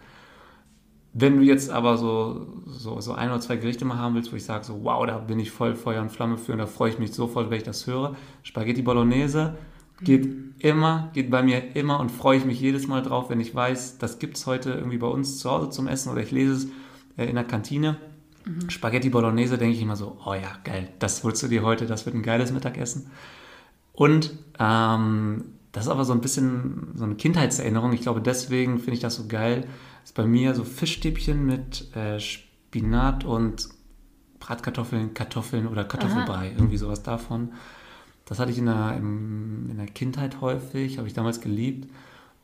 Wenn du jetzt aber so, so, so ein oder zwei Gerichte mal haben willst, wo ich sage, so wow, da bin ich voll Feuer und Flamme für und da freue ich mich sofort, wenn ich das höre. Spaghetti Bolognese, Geht immer, geht bei mir immer und freue ich mich jedes Mal drauf, wenn ich weiß, das gibt es heute irgendwie bei uns zu Hause zum Essen oder ich lese es äh, in der Kantine. Mhm. Spaghetti Bolognese denke ich immer so, oh ja, geil, das holst du dir heute, das wird ein geiles Mittagessen. Und ähm, das ist aber so ein bisschen so eine Kindheitserinnerung. Ich glaube, deswegen finde ich das so geil. Ist bei mir so Fischstäbchen mit äh, Spinat und Bratkartoffeln, Kartoffeln oder Kartoffelbrei, Aha. irgendwie sowas davon. Das hatte ich in der, in der Kindheit häufig, habe ich damals geliebt.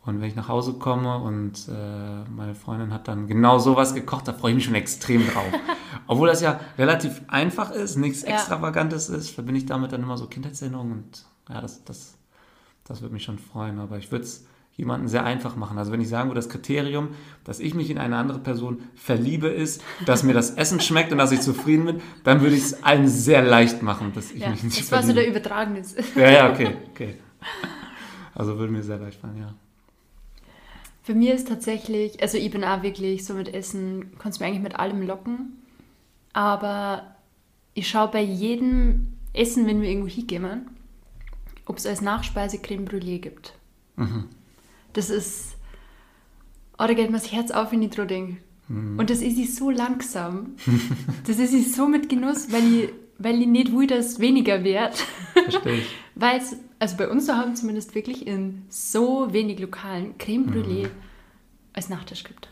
Und wenn ich nach Hause komme und äh, meine Freundin hat dann genau sowas gekocht, da freue ich mich schon extrem drauf. Obwohl das ja relativ einfach ist, nichts ja. Extravagantes ist, verbinde ich damit dann immer so Kindheitserinnerungen und ja, das, das, das würde mich schon freuen. Aber ich würde es jemanden sehr einfach machen. Also wenn ich sagen würde, das Kriterium, dass ich mich in eine andere Person verliebe, ist, dass mir das Essen schmeckt und dass ich zufrieden bin, dann würde ich es allen sehr leicht machen, dass ich ja, mich nicht Das war so der Übertragene. Ja, ja, okay, okay. Also würde mir sehr leicht fallen, ja. Für mich ist tatsächlich, also ich bin auch wirklich so mit Essen, kannst du mir eigentlich mit allem locken, aber ich schaue bei jedem Essen, wenn wir irgendwo hingehen, ob es als Nachspeise Creme Brûlée gibt. Mhm. Das ist. Oh, da geht mir das Herz auf, wenn ich dran denke. Mhm. Und das ist ich so langsam. das ist ich so mit Genuss, weil ich, weil ich nicht will, dass es weniger wird. Verstehe ich. weil es, also bei uns haben zumindest wirklich in so wenig Lokalen Creme Brûlée mhm. als Nachtisch gibt.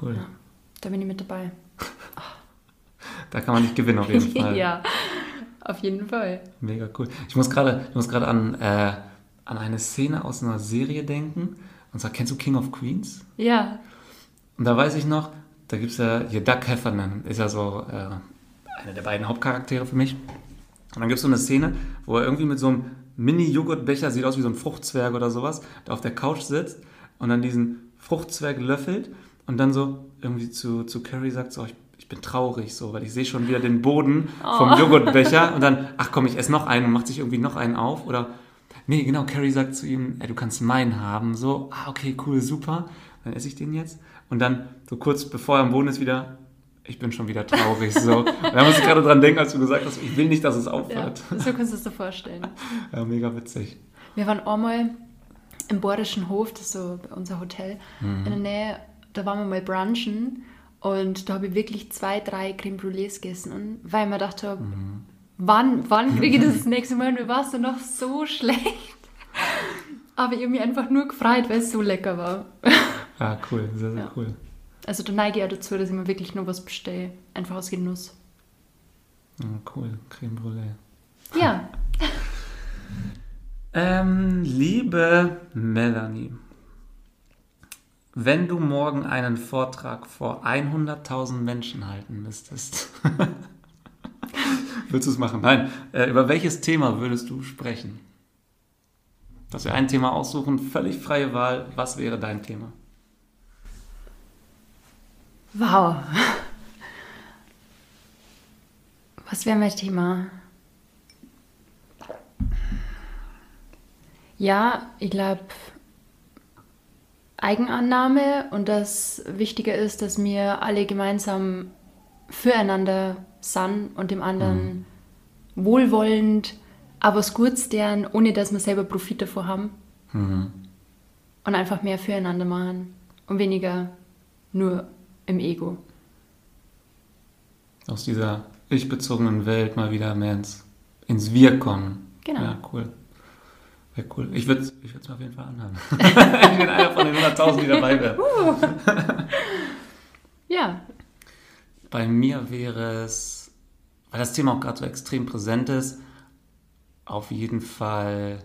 Cool. Ja, da bin ich mit dabei. da kann man nicht gewinnen, auf jeden Fall. ja, auf jeden Fall. Mega cool. Ich muss gerade an. Äh, an eine Szene aus einer Serie denken. Und zwar, kennst du King of Queens? Ja. Und da weiß ich noch, da gibt es ja hier Doug Heffernan, ist ja so äh, einer der beiden Hauptcharaktere für mich. Und dann gibt es so eine Szene, wo er irgendwie mit so einem Mini-Joghurtbecher, sieht aus wie so ein Fruchtzwerg oder sowas, da auf der Couch sitzt und dann diesen Fruchtzwerg löffelt und dann so irgendwie zu, zu Carrie sagt so, ich, ich bin traurig so, weil ich sehe schon wieder den Boden vom oh. Joghurtbecher und dann, ach komm, ich esse noch einen und macht sich irgendwie noch einen auf oder Nee, genau, Carrie sagt zu ihm, ey, du kannst meinen haben. So, ah, okay, cool, super. Dann esse ich den jetzt. Und dann, so kurz bevor er am Boden ist, wieder, ich bin schon wieder traurig. So. Da muss ich gerade dran denken, als du gesagt hast, ich will nicht, dass es aufhört. Ja, so kannst du es dir vorstellen. Ja, mega witzig. Wir waren einmal im Bordischen Hof, das ist so unser Hotel mhm. in der Nähe, da waren wir mal brunchen und da habe ich wirklich zwei, drei Creme Brûlées gegessen, weil ich mir gedacht habe, mhm. Wann, wann kriege ich das, das nächste Mal? Mir war es dann noch so schlecht. Aber ich habe mich einfach nur gefreut, weil es so lecker war. Ah, cool, sehr, sehr ja. cool. Also da neige ich auch dazu, dass ich mir wirklich nur was bestelle, einfach aus Genuss. Ja, cool, Creme Brûlée. Ja. ähm, liebe Melanie, wenn du morgen einen Vortrag vor 100.000 Menschen halten müsstest, würdest du es machen? Nein. Äh, über welches Thema würdest du sprechen? Dass wir ein Thema aussuchen, völlig freie Wahl. Was wäre dein Thema? Wow. Was wäre mein Thema? Ja, ich glaube, Eigenannahme und das Wichtige ist, dass wir alle gemeinsam füreinander sind und dem anderen mhm. wohlwollend, aber es gut deren, ohne dass wir selber Profit davon haben. Mhm. Und einfach mehr füreinander machen und weniger nur im Ego. Aus dieser ich-bezogenen Welt mal wieder mehr ins, ins Wir kommen. Genau. Ja, cool. Wäre cool. Ich würde es ich mir auf jeden Fall anhören. ich bin einer von den 100.000, die dabei wären. Uh. ja. Bei mir wäre es, weil das Thema auch gerade so extrem präsent ist, auf jeden Fall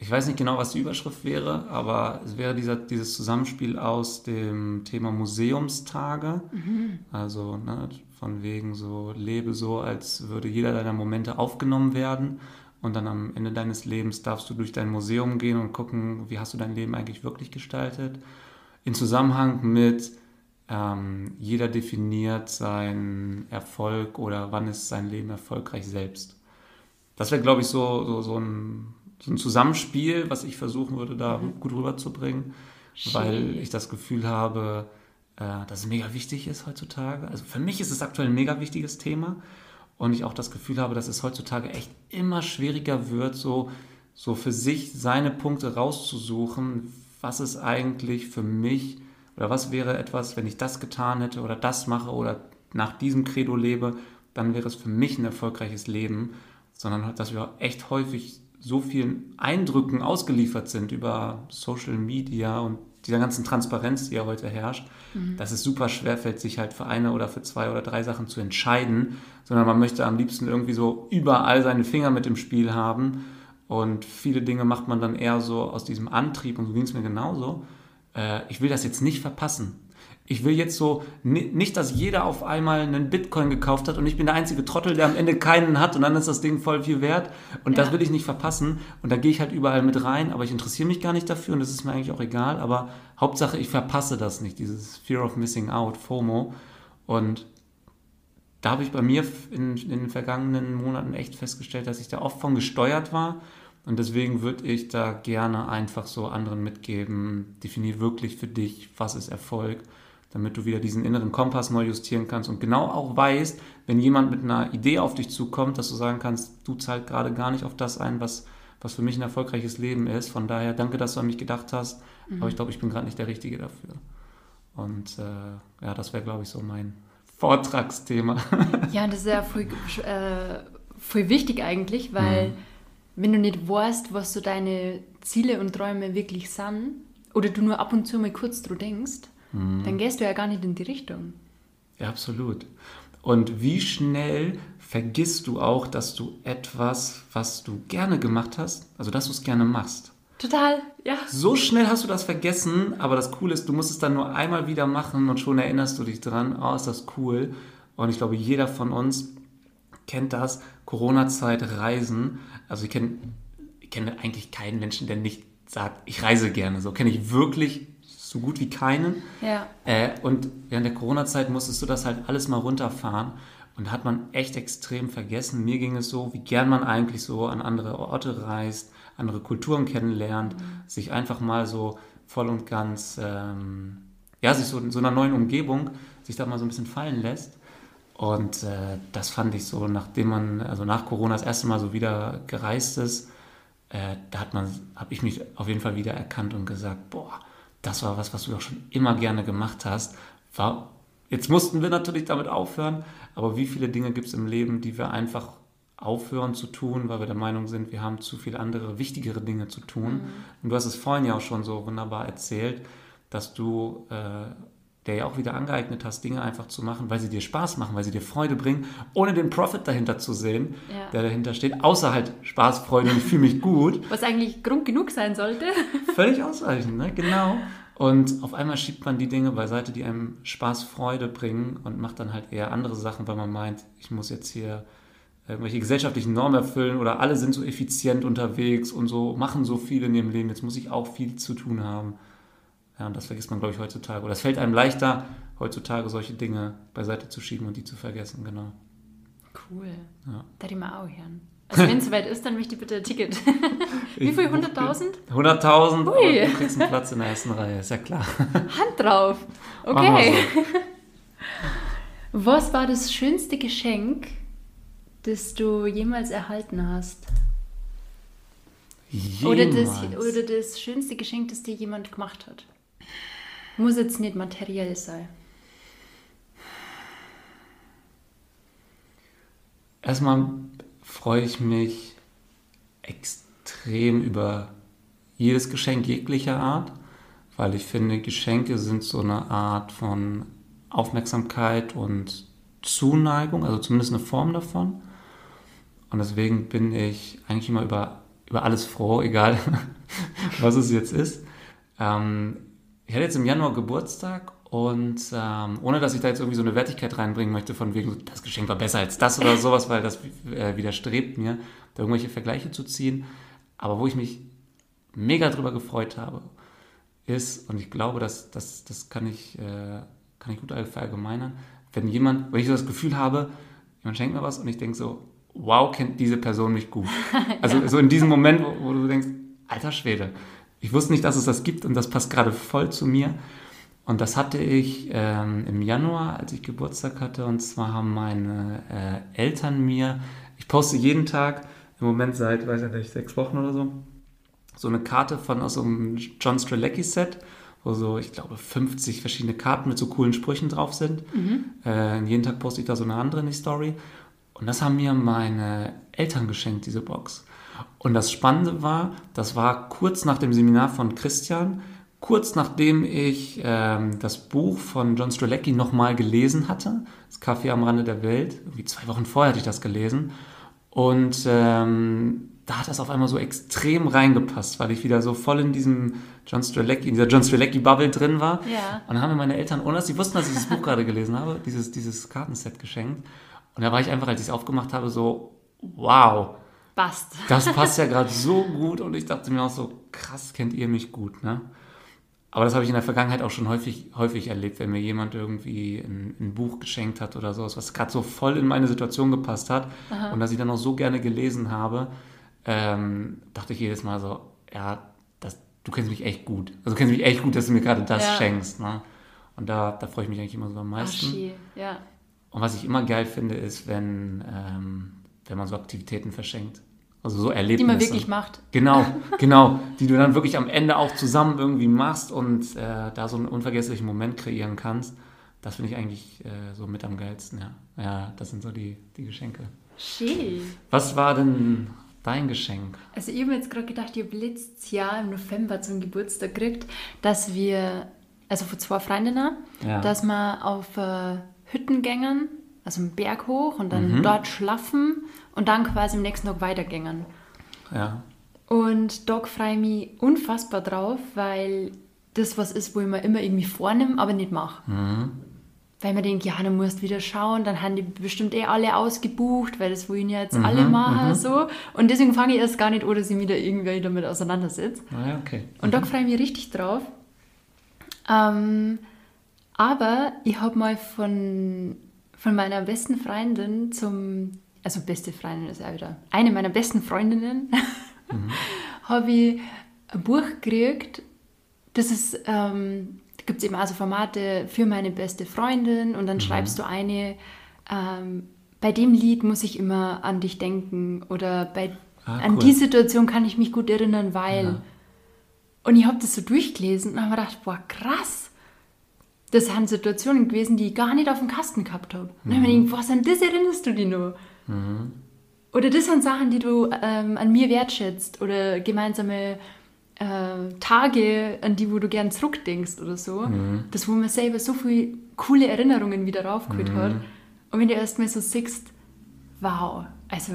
ich weiß nicht genau, was die Überschrift wäre, aber es wäre dieser, dieses Zusammenspiel aus dem Thema Museumstage. Mhm. Also ne, von wegen so, lebe so, als würde jeder deiner Momente aufgenommen werden. Und dann am Ende deines Lebens darfst du durch dein Museum gehen und gucken, wie hast du dein Leben eigentlich wirklich gestaltet. In Zusammenhang mit ähm, jeder definiert seinen Erfolg oder wann ist sein Leben erfolgreich selbst. Das wäre, glaube ich, so, so, so ein so ein Zusammenspiel, was ich versuchen würde, da mhm. gut rüberzubringen, Schön. weil ich das Gefühl habe, äh, dass es mega wichtig ist heutzutage. Also für mich ist es aktuell ein mega wichtiges Thema und ich auch das Gefühl habe, dass es heutzutage echt immer schwieriger wird, so, so für sich seine Punkte rauszusuchen, was ist eigentlich für mich oder was wäre etwas, wenn ich das getan hätte oder das mache oder nach diesem Credo lebe, dann wäre es für mich ein erfolgreiches Leben, sondern dass wir echt häufig so vielen Eindrücken ausgeliefert sind über Social Media und dieser ganzen Transparenz, die ja heute herrscht, mhm. dass es super schwer fällt, sich halt für eine oder für zwei oder drei Sachen zu entscheiden, sondern man möchte am liebsten irgendwie so überall seine Finger mit im Spiel haben und viele Dinge macht man dann eher so aus diesem Antrieb und so ging es mir genauso. Äh, ich will das jetzt nicht verpassen. Ich will jetzt so, nicht, dass jeder auf einmal einen Bitcoin gekauft hat und ich bin der einzige Trottel, der am Ende keinen hat und dann ist das Ding voll viel wert. Und ja. das will ich nicht verpassen. Und da gehe ich halt überall mit rein, aber ich interessiere mich gar nicht dafür und das ist mir eigentlich auch egal, aber Hauptsache ich verpasse das nicht, dieses Fear of Missing Out, FOMO. Und da habe ich bei mir in, in den vergangenen Monaten echt festgestellt, dass ich da oft von gesteuert war und deswegen würde ich da gerne einfach so anderen mitgeben, definier wirklich für dich, was ist Erfolg damit du wieder diesen inneren Kompass neu justieren kannst und genau auch weißt, wenn jemand mit einer Idee auf dich zukommt, dass du sagen kannst, du zahlst gerade gar nicht auf das ein, was, was für mich ein erfolgreiches Leben ist. Von daher danke, dass du an mich gedacht hast, mhm. aber ich glaube, ich bin gerade nicht der Richtige dafür. Und äh, ja, das wäre, glaube ich, so mein Vortragsthema. Ja, das ist ja voll, äh, voll wichtig eigentlich, weil mhm. Wenn du nicht weißt, was so deine Ziele und Träume wirklich sind, oder du nur ab und zu mal kurz drüber denkst, mhm. dann gehst du ja gar nicht in die Richtung. Ja, absolut. Und wie schnell vergisst du auch, dass du etwas, was du gerne gemacht hast, also dass du es gerne machst. Total, ja. So schnell hast du das vergessen, aber das Coole ist, du musst es dann nur einmal wieder machen und schon erinnerst du dich dran, oh, ist das cool. Und ich glaube, jeder von uns kennt das, Corona-Zeit, Reisen. Also ich kenne ich kenn eigentlich keinen Menschen, der nicht sagt, ich reise gerne. So kenne ich wirklich so gut wie keinen. Ja. Äh, und während der Corona-Zeit musstest du das halt alles mal runterfahren. Und hat man echt extrem vergessen. Mir ging es so, wie gern man eigentlich so an andere Orte reist, andere Kulturen kennenlernt, mhm. sich einfach mal so voll und ganz, ähm, ja, sich so in so einer neuen Umgebung, sich da mal so ein bisschen fallen lässt. Und äh, das fand ich so, nachdem man, also nach Corona das erste Mal so wieder gereist ist, äh, da hat man, habe ich mich auf jeden Fall wieder erkannt und gesagt, boah, das war was, was du doch schon immer gerne gemacht hast. War, jetzt mussten wir natürlich damit aufhören, aber wie viele Dinge gibt es im Leben, die wir einfach aufhören zu tun, weil wir der Meinung sind, wir haben zu viele andere, wichtigere Dinge zu tun. Mhm. Und du hast es vorhin ja auch schon so wunderbar erzählt, dass du äh, der ja auch wieder angeeignet hast, Dinge einfach zu machen, weil sie dir Spaß machen, weil sie dir Freude bringen, ohne den Profit dahinter zu sehen, ja. der dahinter steht, außer halt Spaß, Freude und ich fühle mich gut. Was eigentlich Grund genug sein sollte. Völlig ausreichend, ne? genau. Und auf einmal schiebt man die Dinge beiseite, die einem Spaß, Freude bringen und macht dann halt eher andere Sachen, weil man meint, ich muss jetzt hier irgendwelche gesellschaftlichen Normen erfüllen oder alle sind so effizient unterwegs und so machen so viel in ihrem Leben, jetzt muss ich auch viel zu tun haben. Ja, und das vergisst man, glaube ich, heutzutage. Oder es fällt einem leichter, heutzutage solche Dinge beiseite zu schieben und die zu vergessen, genau. Cool. Ja. Da die mal auch hören. Also wenn es soweit ist, dann möchte ich bitte ein Ticket. Wie viel? 100.000? 100.000 und du kriegst einen Platz in der ersten Reihe, ist ja klar. Hand drauf. Okay. So. Was war das schönste Geschenk, das du jemals erhalten hast? Jemals? Oder das, oder das schönste Geschenk, das dir jemand gemacht hat? Muss jetzt nicht materiell sein. Erstmal freue ich mich extrem über jedes Geschenk jeglicher Art, weil ich finde, Geschenke sind so eine Art von Aufmerksamkeit und Zuneigung, also zumindest eine Form davon. Und deswegen bin ich eigentlich immer über, über alles froh, egal was es jetzt ist. Ähm, ich hatte jetzt im Januar Geburtstag und ähm, ohne dass ich da jetzt irgendwie so eine Wertigkeit reinbringen möchte, von wegen, das Geschenk war besser als das oder sowas, weil das äh, widerstrebt mir, da irgendwelche Vergleiche zu ziehen. Aber wo ich mich mega drüber gefreut habe, ist, und ich glaube, dass, dass, das kann ich, äh, kann ich gut verallgemeinern, wenn jemand, wenn ich so das Gefühl habe, jemand schenkt mir was und ich denke so, wow, kennt diese Person mich gut. Also ja. so in diesem Moment, wo, wo du denkst, alter Schwede, ich wusste nicht, dass es das gibt und das passt gerade voll zu mir. Und das hatte ich ähm, im Januar, als ich Geburtstag hatte. Und zwar haben meine äh, Eltern mir, ich poste jeden Tag, im Moment seit, weiß ich nicht, sechs Wochen oder so, so eine Karte von aus so einem John Strelecki Set, wo so, ich glaube, 50 verschiedene Karten mit so coolen Sprüchen drauf sind. Mhm. Äh, jeden Tag poste ich da so eine andere in die Story. Und das haben mir meine Eltern geschenkt, diese Box. Und das Spannende war, das war kurz nach dem Seminar von Christian, kurz nachdem ich ähm, das Buch von John Strelecki nochmal gelesen hatte, das Kaffee am Rande der Welt, irgendwie zwei Wochen vorher hatte ich das gelesen. Und ähm, da hat das auf einmal so extrem reingepasst, weil ich wieder so voll in diesem John Strelecki, in dieser John Strelecki-Bubble drin war. Ja. Und dann haben mir meine Eltern, ohne dass sie wussten, dass ich das Buch gerade gelesen habe, dieses, dieses Kartenset geschenkt. Und da war ich einfach, als ich es aufgemacht habe, so, wow, passt. Das passt ja gerade so gut und ich dachte mir auch so, krass, kennt ihr mich gut, ne? Aber das habe ich in der Vergangenheit auch schon häufig, häufig erlebt, wenn mir jemand irgendwie ein, ein Buch geschenkt hat oder sowas, was gerade so voll in meine Situation gepasst hat Aha. und dass ich dann auch so gerne gelesen habe, ähm, dachte ich jedes Mal so, ja, das, du kennst mich echt gut. Also du kennst mich echt gut, dass du mir gerade das ja. schenkst. Ne? Und da, da freue ich mich eigentlich immer so am meisten. Ach, ja. Und was ich immer geil finde, ist, wenn, ähm, wenn man so Aktivitäten verschenkt. Also so Erlebnisse. Die man wirklich macht. Genau, genau. Die du dann wirklich am Ende auch zusammen irgendwie machst und äh, da so einen unvergesslichen Moment kreieren kannst. Das finde ich eigentlich äh, so mit am geilsten, ja. Ja, das sind so die, die Geschenke. Schön. Was war denn dein Geschenk? Also ich habe mir jetzt gerade gedacht, ich habe letztes Jahr im November zum Geburtstag gekriegt, dass wir, also von zwei Freundinnen, ja. dass wir auf äh, Hüttengängen also einen Berg hoch und dann mhm. dort schlafen und dann quasi am nächsten Tag weitergängen. Ja. Und da freue ich mich unfassbar drauf, weil das was ist, wo ich mir immer irgendwie vornehme, aber nicht mache. Mhm. Weil man denkt, ja, du musst wieder schauen, dann haben die bestimmt eh alle ausgebucht, weil das wollen ja jetzt mhm, alle machen, mhm. so. Und deswegen fange ich erst gar nicht an, dass ich mich da irgendwie damit auseinandersetze. Ah, ja, okay. Und da mhm. freue ich mich richtig drauf. Ähm, aber ich habe mal von von meiner besten Freundin zum, also beste Freundin ist ja wieder, eine meiner besten Freundinnen, mhm. habe ich ein Buch gekriegt. Das ist, ähm, da gibt es eben also Formate für meine beste Freundin und dann mhm. schreibst du eine, ähm, bei dem Lied muss ich immer an dich denken oder bei, ah, cool. an die Situation kann ich mich gut erinnern, weil. Ja. Und ich habe das so durchgelesen und habe mir gedacht, boah, krass. Das sind Situationen gewesen, die ich gar nicht auf dem Kasten gehabt habe. Mhm. Und dann habe ich gedacht, was an das erinnerst du dich noch? Mhm. Oder das sind Sachen, die du ähm, an mir wertschätzt oder gemeinsame äh, Tage, an die wo du gern zurückdenkst oder so. Mhm. Das, wo man selber so viele coole Erinnerungen wieder raufgeholt hat. Mhm. Und wenn du erstmal so siehst, wow, also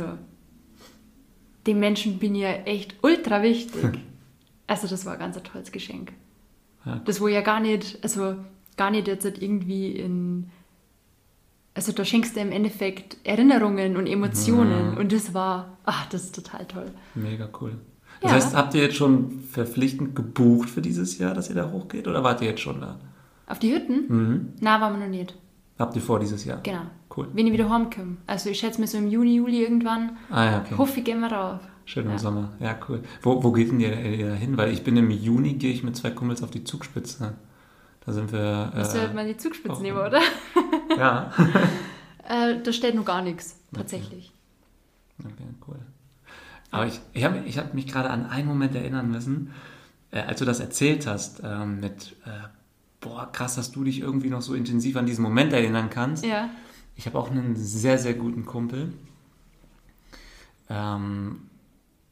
dem Menschen bin ich ja echt ultra wichtig. also das war ein ganz tolles Geschenk. Ja. Das wo ja gar nicht, also gar nicht jetzt irgendwie in, also da schenkst du im Endeffekt Erinnerungen und Emotionen ja. und das war, ach, das ist total toll. Mega cool. Das ja. heißt, habt ihr jetzt schon verpflichtend gebucht für dieses Jahr, dass ihr da hochgeht oder wart ihr jetzt schon da? Auf die Hütten? Mhm. Na, waren wir noch nicht. Habt ihr vor dieses Jahr? Genau. Cool. Wenn ich wieder heimkomme. Also ich schätze mir so im Juni, Juli irgendwann. Ah ja, okay. Hoffe ich, gehen wir rauf. Schön im ja. Sommer. Ja, cool. Wo, wo geht denn ihr, ihr hin? Weil ich bin im Juni, gehe ich mit zwei Kumpels auf die Zugspitze. Da sind wir... Äh, mal die Zugspitze nehmen, oder? ja. äh, da steht noch gar nichts, tatsächlich. Okay, okay cool. Aber ich, ich habe ich hab mich gerade an einen Moment erinnern müssen, äh, als du das erzählt hast, ähm, mit... Äh, boah, krass, dass du dich irgendwie noch so intensiv an diesen Moment erinnern kannst. Ja. Ich habe auch einen sehr, sehr guten Kumpel. Ähm,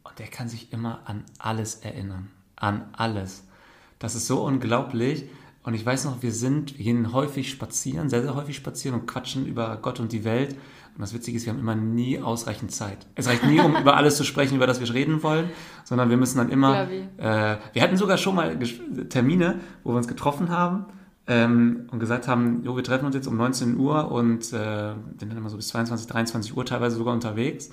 und der kann sich immer an alles erinnern. An alles. Das ist so unglaublich. Und ich weiß noch, wir sind, wir gehen häufig spazieren, sehr, sehr häufig spazieren und quatschen über Gott und die Welt. Und das Witzige ist, wir haben immer nie ausreichend Zeit. Es reicht nie, um über alles zu sprechen, über das wir reden wollen, sondern wir müssen dann immer. Äh, wir hatten sogar schon mal Termine, wo wir uns getroffen haben ähm, und gesagt haben, jo, wir treffen uns jetzt um 19 Uhr und äh, sind dann immer so bis 22, 23 Uhr teilweise sogar unterwegs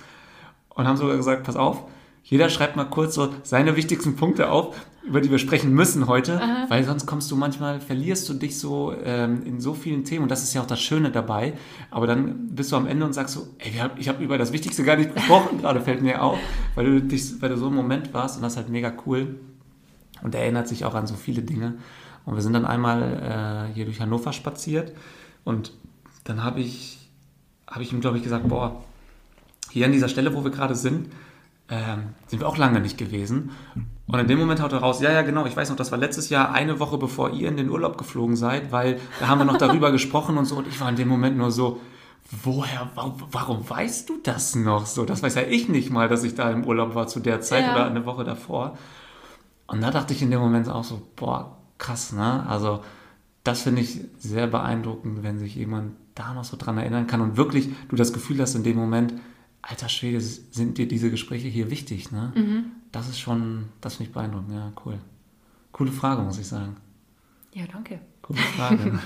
und haben sogar gesagt, pass auf, jeder schreibt mal kurz so seine wichtigsten Punkte auf, über die wir sprechen müssen heute, Aha. weil sonst kommst du manchmal, verlierst du dich so ähm, in so vielen Themen und das ist ja auch das Schöne dabei. Aber dann bist du am Ende und sagst so, ey, hab, ich habe über das Wichtigste gar nicht gesprochen, gerade fällt mir auf, weil du, dich, weil du so im Moment warst und das ist halt mega cool. Und er erinnert sich auch an so viele Dinge. Und wir sind dann einmal äh, hier durch Hannover spaziert und dann habe ich, hab ich ihm, glaube ich, gesagt, boah, hier an dieser Stelle, wo wir gerade sind, ähm, sind wir auch lange nicht gewesen. Und in dem Moment haut er raus, ja, ja, genau, ich weiß noch, das war letztes Jahr eine Woche bevor ihr in den Urlaub geflogen seid, weil da haben wir noch darüber gesprochen und so. Und ich war in dem Moment nur so, woher, warum, weißt du das noch so? Das weiß ja ich nicht mal, dass ich da im Urlaub war zu der Zeit ja. oder eine Woche davor. Und da dachte ich in dem Moment auch so, boah, krass, ne? Also das finde ich sehr beeindruckend, wenn sich jemand da noch so dran erinnern kann und wirklich du das Gefühl hast in dem Moment, alter Schwede, sind dir diese Gespräche hier wichtig, ne? Mhm. Das ist schon, das finde ich beeindruckend, ja, cool. Coole Frage, muss ich sagen. Ja, danke. Coole Frage.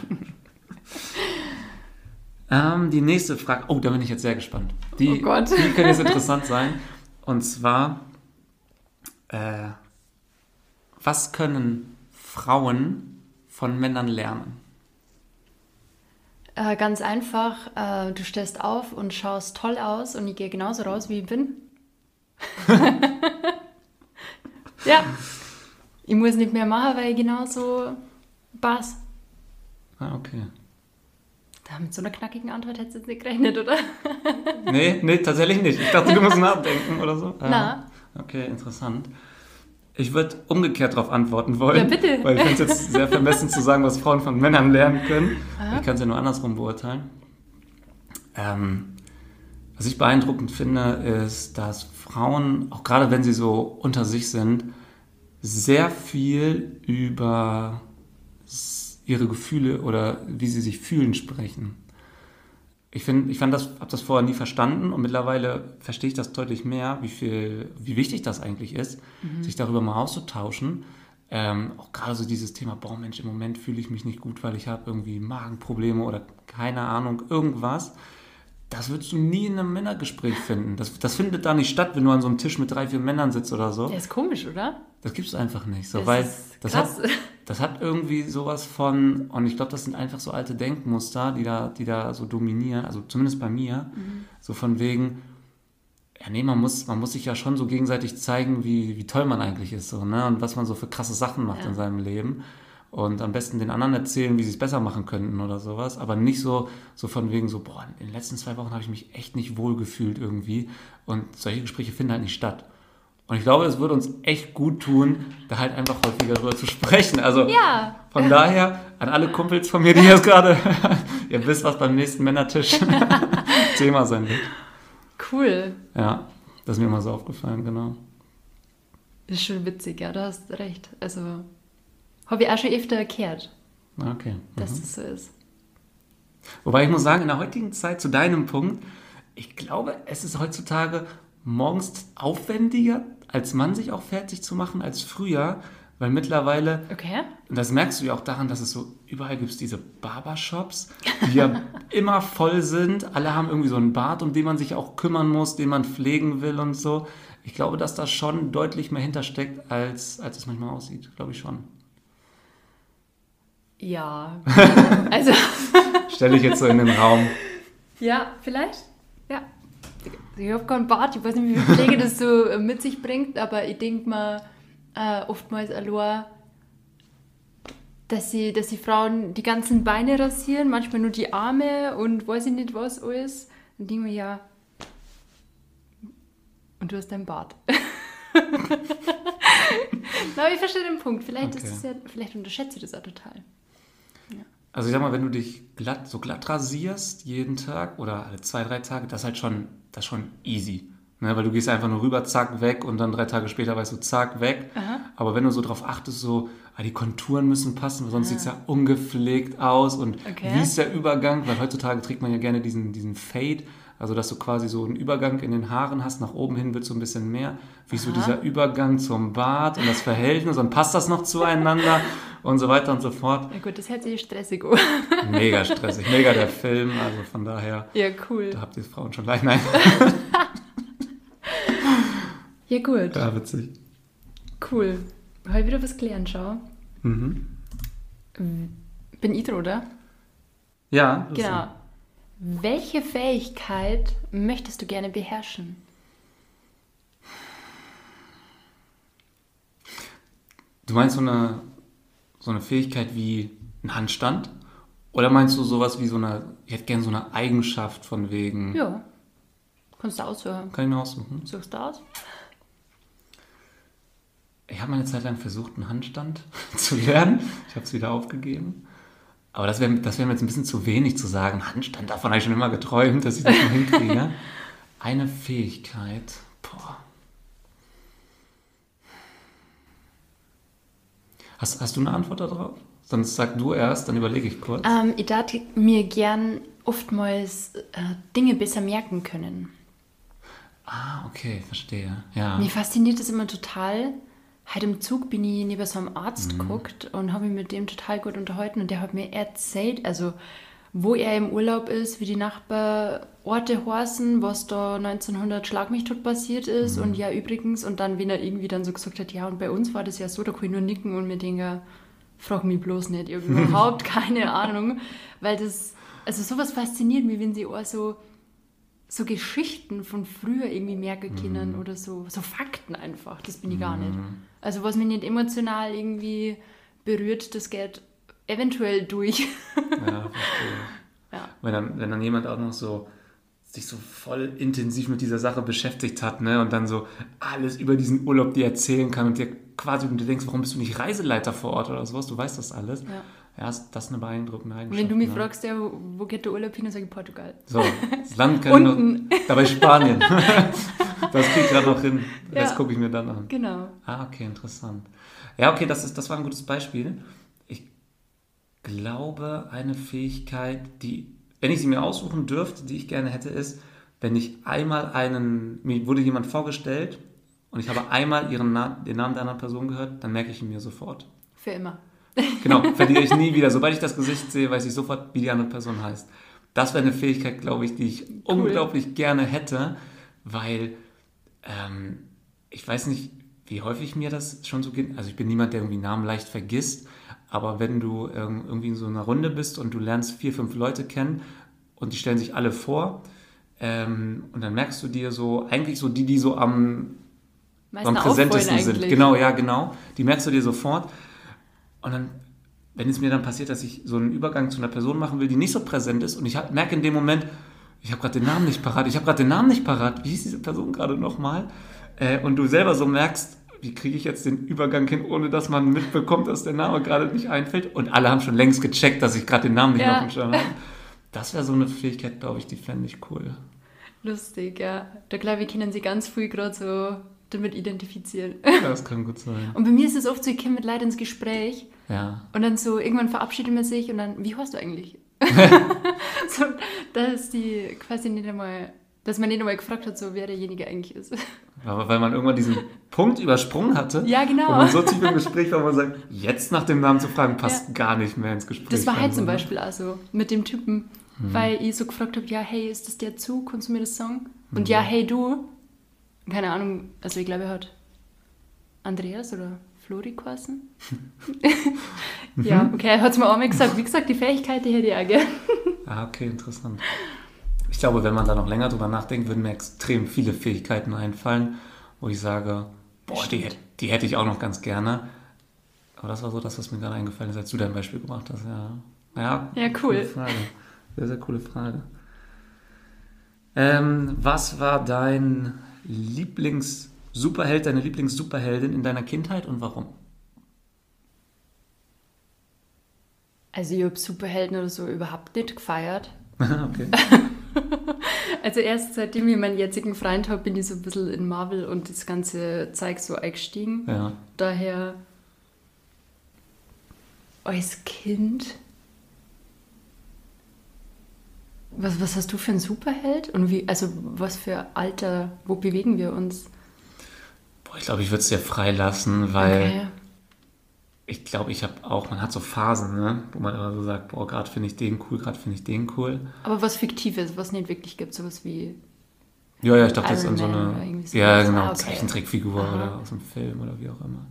ähm, die nächste Frage, oh, da bin ich jetzt sehr gespannt. Die, oh Gott. die könnte jetzt interessant sein. Und zwar, äh, was können Frauen von Männern lernen? Äh, ganz einfach, äh, du stehst auf und schaust toll aus und ich gehe genauso raus, wie ich bin. ja, ich muss nicht mehr machen, weil ich genauso pass. Ah, okay. Da mit so einer knackigen Antwort hättest du jetzt nicht gerechnet, oder? nee, nee, tatsächlich nicht. Ich dachte, du musst nachdenken oder so. Na. Okay, interessant. Ich würde umgekehrt darauf antworten wollen. Ja, bitte. Weil ich finde es jetzt sehr vermessen zu sagen, was Frauen von Männern lernen können. Aha. Ich kann es ja nur andersrum beurteilen. Ähm, was ich beeindruckend finde, ist, dass Frauen, auch gerade wenn sie so unter sich sind, sehr viel über ihre Gefühle oder wie sie sich fühlen sprechen ich finde, ich fand das, habe das vorher nie verstanden und mittlerweile verstehe ich das deutlich mehr, wie viel, wie wichtig das eigentlich ist, mhm. sich darüber mal auszutauschen. Ähm, auch gerade so dieses Thema, boah Mensch, im Moment fühle ich mich nicht gut, weil ich habe irgendwie Magenprobleme oder keine Ahnung, irgendwas. Das würdest du nie in einem Männergespräch finden. Das, das findet da nicht statt, wenn du an so einem Tisch mit drei, vier Männern sitzt oder so. Der ist komisch, oder? Das gibt es einfach nicht. So, Das weil das hat, das hat irgendwie sowas von, und ich glaube, das sind einfach so alte Denkmuster, die da, die da so dominieren, also zumindest bei mir, Mhm. so von wegen, ja nee, man muss, man muss sich ja schon so gegenseitig zeigen, wie, wie toll man eigentlich ist, so, ne? Und was man so für krasse Sachen macht Ja. in seinem Leben. Und am besten den anderen erzählen, wie sie es besser machen könnten oder sowas. Aber nicht so, so von wegen so, boah, in den letzten zwei Wochen habe ich mich echt nicht wohl gefühlt irgendwie. Und solche Gespräche finden halt nicht statt. Und ich glaube, es würde uns echt gut tun, da halt einfach häufiger drüber zu sprechen. Also Ja. von daher an alle Kumpels von mir, die jetzt gerade, ihr wisst, was beim nächsten Männertisch Thema sein wird. Cool. Ja, das ist mir mal so aufgefallen, genau. Ist schon witzig, ja, du hast recht. Also, habe ich auch schon öfter erklärt, Ah, Okay. dass Mhm. das so ist. Wobei ich muss sagen, in der heutigen Zeit, zu deinem Punkt, ich glaube, es ist heutzutage morgens aufwendiger, als Mann sich auch fertig zu machen, als früher. Weil mittlerweile Okay. Und das merkst du ja auch daran, dass es so überall gibt es diese Barbershops, die ja immer voll sind. Alle haben irgendwie so einen Bart, um den man sich auch kümmern muss, den man pflegen will und so. Ich glaube, dass da schon deutlich mehr hintersteckt, als, als es manchmal aussieht. Glaube ich schon. Ja. also, Stelle ich jetzt so in den Raum. ja, vielleicht. Ja. Ich habe keinen Bart, ich weiß nicht, wie viel Pflege das so äh, mit sich bringt, aber ich denke mal, äh, oftmals allein, dass sie, dass die Frauen die ganzen Beine rasieren, manchmal nur die Arme und weiß ich nicht was alles. Dann denke ich mir, ja. Und du hast deinen Bart. Na, aber ich verstehe den Punkt. Vielleicht, ist Okay. ja, vielleicht unterschätze ich das auch total. Also ich sag mal, wenn du dich glatt, so glatt rasierst jeden Tag oder alle zwei, drei Tage, das ist halt schon, das schon easy. Ne? Weil du gehst einfach nur rüber, zack, weg und dann drei Tage später weißt du, zack, weg. Aber wenn du so drauf achtest, so, ah, die Konturen müssen passen, weil sonst sieht es ja ungepflegt aus und Okay. wie ist der Übergang? Weil heutzutage trägt man ja gerne diesen, diesen Fade, also dass du quasi so einen Übergang in den Haaren hast, nach oben hin wird so ein bisschen mehr. Wie ist so dieser Übergang zum Bart und das Verhältnis und passt das noch zueinander und so weiter und so fort. Ja gut, das hört sich stressig an. Mega stressig, mega der Film, also von daher, Ja, cool. da habt ihr Frauen schon gleich. Nein, Ja, gut. ja, witzig. Cool. Heute wieder was gelernt, schau. Mhm. Bin ich oder? Ja, das Genau. Welche Fähigkeit möchtest du gerne beherrschen? Du meinst so eine, so eine Fähigkeit wie ein Handstand? Oder meinst du sowas wie so eine, ich hätte gerne so eine Eigenschaft von wegen, Ja. Kannst du aussuchen. kann ich mir aussuchen? Suchst du aus? Ich habe mal eine Zeit lang versucht, einen Handstand zu lernen. Ich habe es wieder aufgegeben. Aber das wäre das wär mir jetzt ein bisschen zu wenig zu sagen. Handstand, davon habe ich schon immer geträumt, dass ich das mal hinkriege. Eine Fähigkeit. Boah. Hast, hast du eine Antwort darauf? Sonst sag du erst, dann überlege ich kurz. Ähm, ich darf mir gern oftmals äh, Dinge besser merken können. Ah, okay, verstehe. Ja. Mir fasziniert das immer total. Heute im Zug bin ich neben so einem Arzt geguckt und habe mich mit dem total gut unterhalten und der hat mir erzählt, also wo er im Urlaub ist, wie die Nachbarorte heißen, was da 1900 Schlag mich tot passiert ist und ja übrigens und dann, wenn er irgendwie dann so gesagt hat, ja und bei uns war das ja so, da kann ich nur nicken und mir denke, frag mich bloß nicht, überhaupt keine Ahnung, weil das, also sowas fasziniert mich, wenn sie auch so so Geschichten von früher irgendwie merken können oder so, so Fakten einfach. Das bin ich gar nicht. Also was mich nicht emotional irgendwie berührt, das geht eventuell durch. Ja, verstehe. Ja. Wenn, dann, wenn dann jemand auch noch so sich so voll intensiv mit dieser Sache beschäftigt hat, ne, und dann so alles über diesen Urlaub dir erzählen kann und dir quasi, und du denkst, warum bist du nicht Reiseleiter vor Ort oder sowas, du weißt das alles. Ja. Ja, das ist eine beeindruckende Eigenschaft. wenn du mich ne? fragst, ja, wo, geht der Urlaub hin, dann sage ich Portugal. So, das Land kann Unten. noch, dabei Spanien. das krieg ich gerade noch hin. Das Ja. gucke ich mir dann an. Genau. Ah, okay, interessant. Ja, okay, das, ist, das war ein gutes Beispiel. Ich glaube, eine Fähigkeit, die, wenn ich sie mir aussuchen dürfte, die ich gerne hätte, ist, wenn ich einmal einen, mir wurde jemand vorgestellt und ich habe einmal ihren Na den Namen der anderen Person gehört, dann merke ich ihn mir sofort. Für immer. Genau, verliere ich nie wieder. Sobald ich das Gesicht sehe, weiß ich sofort, wie die andere Person heißt. Das wäre eine Fähigkeit, glaube ich, die ich cool. unglaublich gerne hätte, weil ähm, ich weiß nicht, wie häufig mir das schon so geht. Also ich bin niemand, der irgendwie Namen leicht vergisst, aber wenn du ähm, irgendwie in so einer Runde bist und du lernst vier, fünf Leute kennen und die stellen sich alle vor ähm, und dann merkst du dir so, eigentlich so die, die so am, am präsentesten sind. Genau, ja, genau. Die merkst du dir sofort. Und dann, wenn es mir dann passiert, dass ich so einen Übergang zu einer Person machen will, die nicht so präsent ist und ich merke in dem Moment, ich habe gerade den Namen nicht parat, ich habe gerade den Namen nicht parat, wie hieß diese Person gerade nochmal? Äh, und du selber so merkst, wie kriege ich jetzt den Übergang hin, ohne dass man mitbekommt, dass der Name gerade nicht einfällt? Und alle haben schon längst gecheckt, dass ich gerade den Namen nicht ja. auf dem Schirm habe. Das wäre so eine Fähigkeit, glaube ich, die fände ich cool. Lustig, ja. Da glaube ich, können sie ganz früh gerade so damit identifizieren. Ja, das kann gut sein. Und bei mir ist es oft so, ich komme mit Leuten ins Gespräch. Ja. Und dann so, irgendwann verabschiedet man sich und dann, wie heißt du eigentlich? so, da ist die quasi nicht einmal dass man nicht einmal gefragt hat, so wer derjenige eigentlich ist. Aber weil man irgendwann diesen Punkt übersprungen hatte. Ja, genau. Wo man so tief im Gespräch war, wo man sagt, jetzt nach dem Namen zu fragen, passt ja. gar nicht mehr ins Gespräch. Das war halt zum ne? Beispiel also mit dem Typen, mhm. weil ich so gefragt habe, ja, hey, ist das der Zug? Kannst du mir das sagen? Und mhm. ja, hey, du. Keine Ahnung, also ich glaube, er hat Andreas oder Flori geheißen. ja, okay, er hat es mir auch mal gesagt. Wie gesagt, die Fähigkeit, die hätte ich auch gerne. ah, okay, interessant. Ich glaube, wenn man da noch länger drüber nachdenkt, würden mir extrem viele Fähigkeiten einfallen, wo ich sage, boah, die, die hätte ich auch noch ganz gerne. Aber das war so das, was mir gerade eingefallen ist, als du dein Beispiel gemacht hast. Ja, ja, ja cool. Frage. Sehr, sehr coole Frage. Ähm, was war dein Lieblings-Superheld, deine Lieblings-Superheldin in deiner Kindheit und warum? Also ich habe Superhelden oder so überhaupt nicht gefeiert. okay. also erst seitdem ich meinen jetzigen Freund habe, bin ich so ein bisschen in Marvel und das ganze Zeug so eingestiegen. Ja. Daher als Kind. Was, was hast du für einen Superheld? Und wie, also was für Alter, wo bewegen wir uns? Boah, ich glaube, ich würde es dir freilassen, weil okay ich glaube, ich habe auch, man hat so Phasen, ne, wo man immer so sagt, boah, gerade finde ich den cool, gerade finde ich den cool. Aber was Fiktives, was nicht wirklich gibt, sowas wie. Ja, ja, ich dachte jetzt an so eine. So ja, genau, ah, okay. Zeichentrickfigur Aha. oder aus einem Film oder wie auch immer.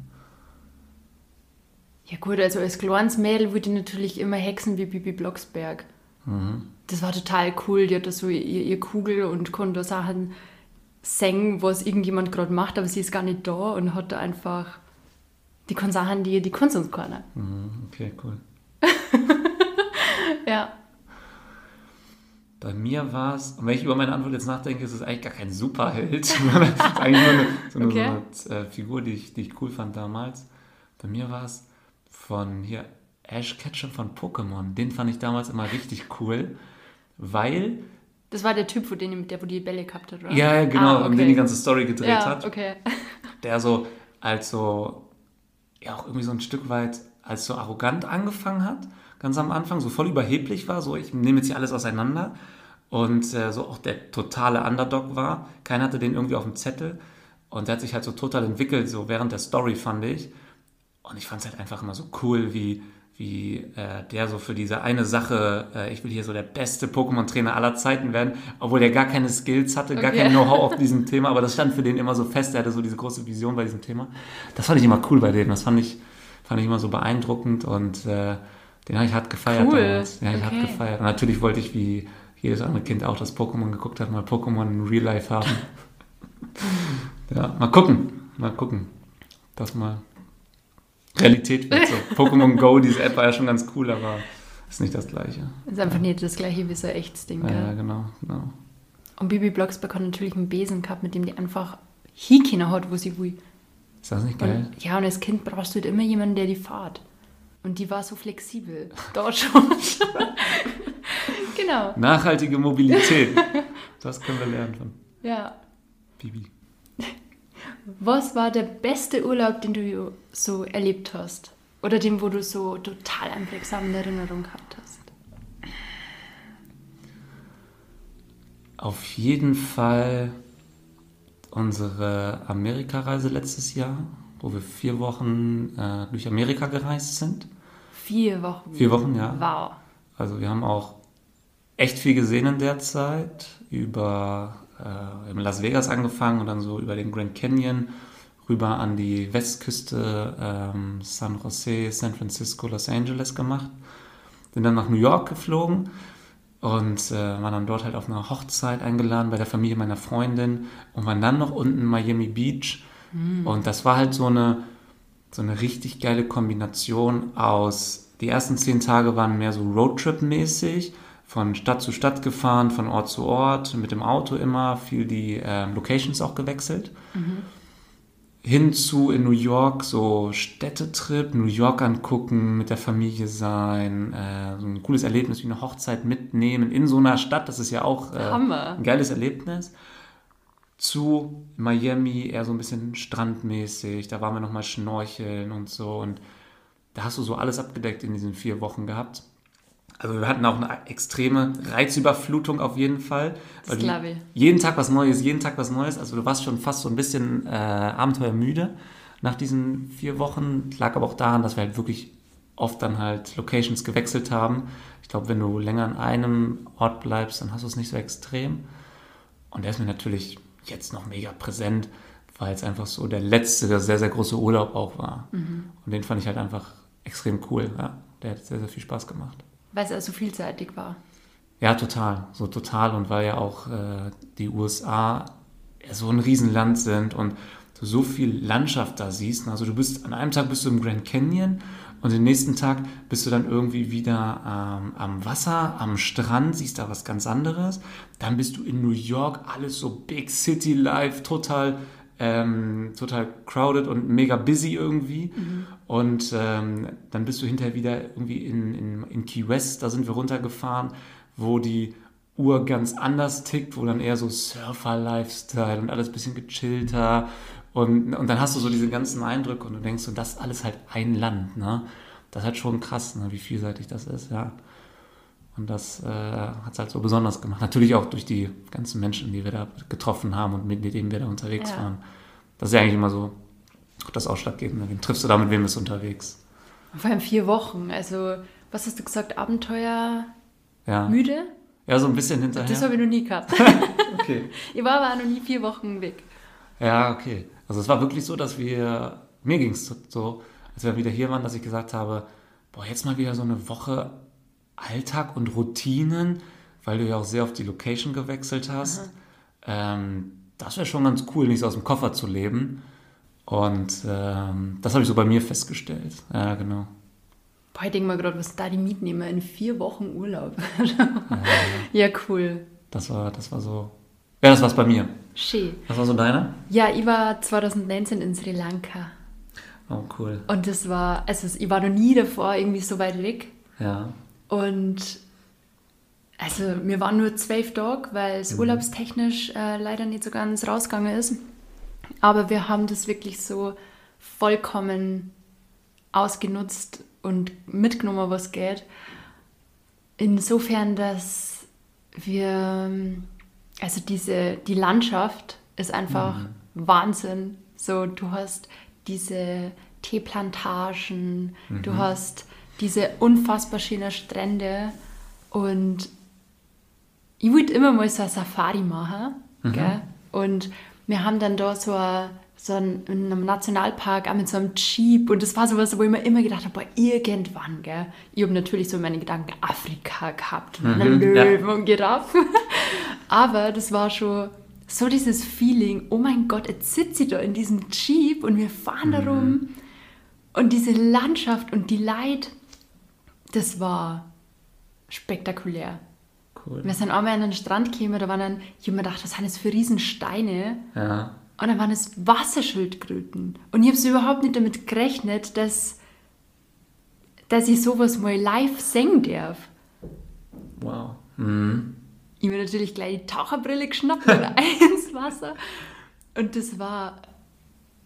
Ja, gut, also als kleines Mädel wurde natürlich immer Hexen wie Bibi Blocksberg. Mhm. Das war total cool. Die hat da so ihr, ihr Kugel und konnte Sachen singen, was irgendjemand gerade macht, aber sie ist gar nicht da und hat da einfach die können Sachen, die die Kunst uns können. Mhm, okay, cool. ja. Bei mir war es, und wenn ich über meine Antwort jetzt nachdenke, ist es eigentlich gar kein Superheld. es ist eigentlich nur eine, so eine, okay. so eine äh, Figur, die ich, die ich cool fand damals. Bei mir war es von hier Ash Ketchum von Pokémon. Den fand ich damals immer richtig cool, weil. Das war der Typ, wo den, der wo die Bälle gehabt hat, oder? Ja, genau, ah, okay. und den die ganze Story gedreht ja, hat. okay. Der so als so ja auch irgendwie so ein Stück weit als so arrogant angefangen hat, ganz am Anfang, so voll überheblich war, so ich nehme jetzt hier alles auseinander und äh, so auch der totale Underdog war. Keiner hatte den irgendwie auf dem Zettel und der hat sich halt so total entwickelt, so während der Story fand ich. Und ich fand es halt einfach immer so cool, wie wie äh, der so für diese eine Sache, äh, ich will hier so der beste Pokémon-Trainer aller Zeiten werden, obwohl der gar keine Skills hatte, gar okay. kein Know-how auf diesem Thema, aber das stand für den immer so fest, er hatte so diese große Vision bei diesem Thema. Das fand ich immer cool bei dem, das fand ich, fand ich immer so beeindruckend und äh, den habe ich hart gefeiert cool. damals. Ja, ich okay. hart gefeiert. Und natürlich wollte ich, wie jedes andere Kind auch das Pokémon geguckt hat, mal Pokémon in Real Life haben. ja, mal gucken, mal gucken. Das mal Realität wird. So. Pokémon Go, diese App war ja schon ganz cool, aber ist nicht das Gleiche. Ist einfach nicht das gleiche wie so ein echtes Ding. Ja, ja, genau, genau. Und Bibi Blocksberg hat natürlich einen Besen gehabt, mit dem die einfach Hikina hat, wo sie will. Ist das nicht geil? Und, ja, und als Kind brauchst du halt immer jemanden, der die fahrt. Und die war so flexibel. Dort schon. genau. Nachhaltige Mobilität. Das können wir lernen von ja. Bibi. Was war der beste Urlaub, den du so erlebt hast? Oder den, wo du so total einprägsam Erinnerung gehabt hast? Auf jeden Fall unsere Amerikareise letztes Jahr, wo wir vier Wochen äh, durch Amerika gereist sind. Vier Wochen? Vier Wochen, ja. Wow. Also wir haben auch echt viel gesehen in der Zeit. Über äh, in Las Vegas angefangen und dann so über den Grand Canyon rüber an die Westküste, ähm, San Jose, San Francisco, Los Angeles gemacht. Bin dann nach New York geflogen und äh, war dann dort halt auf einer Hochzeit eingeladen bei der Familie meiner Freundin und war dann noch unten in Miami Beach. Mhm. Und das war halt so eine, so eine richtig geile Kombination aus, die ersten zehn Tage waren mehr so Roadtrip-mäßig, von Stadt zu Stadt gefahren, von Ort zu Ort, mit dem Auto immer, viel die äh, Locations auch gewechselt. Mhm hinzu in New York so Städtetrip, New York angucken, mit der Familie sein, äh, so ein cooles Erlebnis wie eine Hochzeit mitnehmen in so einer Stadt, das ist ja auch äh, ein geiles Erlebnis. Zu Miami eher so ein bisschen strandmäßig, da waren wir nochmal schnorcheln und so und da hast du so alles abgedeckt in diesen vier Wochen gehabt. Also wir hatten auch eine extreme Reizüberflutung auf jeden Fall. Das glaube ich. Jeden Tag was Neues, jeden Tag was Neues. Also du warst schon fast so ein bisschen äh, abenteuermüde nach diesen vier Wochen. Lag aber auch daran, dass wir halt wirklich oft dann halt Locations gewechselt haben. Ich glaube, wenn du länger an einem Ort bleibst, dann hast du es nicht so extrem. Und der ist mir natürlich jetzt noch mega präsent, weil es einfach so der letzte, der sehr, sehr große Urlaub auch war. Mhm. Und den fand ich halt einfach extrem cool. Ja, der hat sehr, sehr viel Spaß gemacht. Weil es also vielseitig war. Ja, total. So total. Und weil ja auch äh, die USA so ein Riesenland sind und du so viel Landschaft da siehst. Also du bist, an einem Tag bist du im Grand Canyon und den nächsten Tag bist du dann irgendwie wieder ähm, am Wasser, am Strand, siehst da was ganz anderes. Dann bist du in New York, alles so Big City Life, total ähm, total crowded und mega busy irgendwie. Mhm. Und ähm, dann bist du hinterher wieder irgendwie in, in, in Key West, da sind wir runtergefahren, wo die Uhr ganz anders tickt, wo dann eher so Surfer-Lifestyle und alles ein bisschen gechillter. Und, und dann hast du so diese ganzen Eindrücke und du denkst so, das ist alles halt ein Land. Ne? Das ist halt schon krass, ne? wie vielseitig das ist, ja. Und das äh, hat es halt so besonders gemacht. Natürlich auch durch die ganzen Menschen, die wir da getroffen haben und mit denen wir da unterwegs ja. waren. Das ist ja eigentlich immer so das Ausschlaggebende. Wen triffst du da, mit wem bist du unterwegs? Vor allem vier Wochen. Also, was hast du gesagt? Abenteuer ja. müde? Ja, so ein bisschen hinterher. Das habe ich noch nie gehabt. okay. Ich war aber noch nie vier Wochen weg. Ja, okay. Also es war wirklich so, dass wir, mir ging es so, als wir wieder hier waren, dass ich gesagt habe, boah, jetzt mal wieder so eine Woche Alltag und Routinen, weil du ja auch sehr auf die Location gewechselt hast. Ähm, das wäre schon ganz cool, nicht so aus dem Koffer zu leben. Und ähm, das habe ich so bei mir festgestellt. Ja, genau. Boah, ich denke mal gerade, was da die Mietnehmer in vier Wochen Urlaub. ja, cool. Das war, das war so. Ja, das war's bei mir. Schön. Was war so deiner? Ja, ich war 2019 in Sri Lanka. Oh, cool. Und das war, also ich war noch nie davor irgendwie so weit weg. Ja. Und also wir waren nur zwölf Tage, weil es mhm. urlaubstechnisch äh, leider nicht so ganz rausgegangen ist. Aber wir haben das wirklich so vollkommen ausgenutzt und mitgenommen, was geht. Insofern, dass wir, also diese, die Landschaft ist einfach mhm. Wahnsinn. So, du hast diese Teeplantagen, mhm. du hast diese unfassbar schönen Strände und ich wollte immer mal so eine Safari machen. Mhm. Und wir haben dann da so, a, so einen, in einem Nationalpark auch mit so einem Jeep und das war sowas, wo ich mir immer gedacht habe, boah, irgendwann, gell. Ich habe natürlich so meine Gedanken Afrika gehabt, mhm, Löwen ja. und Giraffen. Aber das war schon so dieses Feeling, oh mein Gott, jetzt sitze ich da in diesem Jeep und wir fahren mhm. da rum. Und diese Landschaft und die Leid, das war spektakulär. Cool. Wir sind einmal an den Strand gekommen, da waren dann, ich habe mir gedacht, was sind das für Riesensteine? Ja. Und dann waren es Wasserschildkröten. Und ich habe so überhaupt nicht damit gerechnet, dass, dass ich sowas mal live singen darf. Wow. Mhm. Ich habe natürlich gleich die Taucherbrille geschnappt und ins Wasser. Und das war,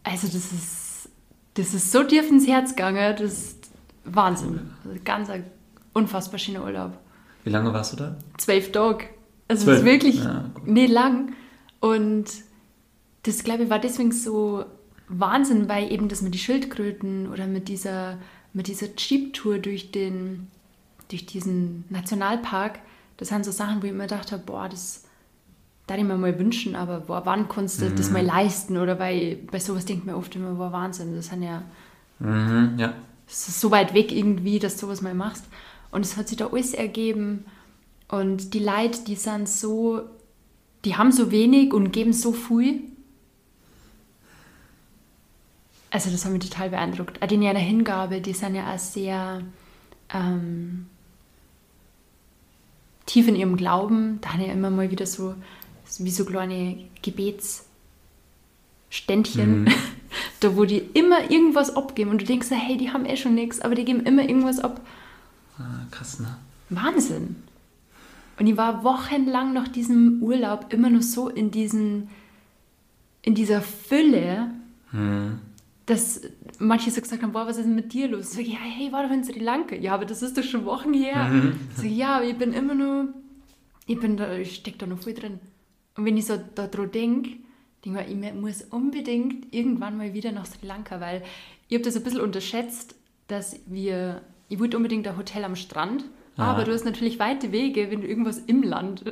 also das ist, das ist so tief ins Herz gegangen, das Wahnsinn. Also ganz ein unfassbar schöner Urlaub. Wie lange warst du da? Zwölf Tage. Also Zwölf. ist wirklich ja, nicht lang. Und das, glaube ich, war deswegen so Wahnsinn, weil eben das mit den Schildkröten oder mit dieser, mit dieser Jeep-Tour durch, durch diesen Nationalpark, das sind so Sachen, wo ich mir gedacht habe, boah, das darf ich mir mal wünschen, aber boah, wann kannst du mhm. das mal leisten? Oder bei, bei sowas denkt man oft immer, boah, Wahnsinn, das sind ja, mhm, ja. Das ist so weit weg irgendwie, dass du sowas mal machst. Und es hat sich da alles ergeben. Und die Leute, die sind so, die haben so wenig und geben so viel. Also das hat mich total beeindruckt. Auch die in ihrer Hingabe, die sind ja auch sehr ähm, tief in ihrem Glauben. Da haben ja immer mal wieder so, wie so kleine Gebetsständchen, mhm. da wo die immer irgendwas abgeben und du denkst, hey, die haben eh schon nichts, aber die geben immer irgendwas ab. Ah, krass, ne? Wahnsinn. Und ich war wochenlang nach diesem Urlaub immer nur so in diesen, in dieser Fülle, hm. dass manche so gesagt haben, boah, was ist denn mit dir los? Ich sage, ja, hey, war doch in Sri Lanka. Ja, aber das ist doch schon Wochen her. Mhm. Ich sage, ja, aber ich bin immer nur, ich bin da, ich stecke da noch voll drin. Und wenn ich so daran denke, denke ich, ich muss unbedingt irgendwann mal wieder nach Sri Lanka, weil ich habe das ein bisschen unterschätzt, dass wir, ich wollte unbedingt ein Hotel am Strand Ah. Aber du hast natürlich weite Wege, wenn du irgendwas im Land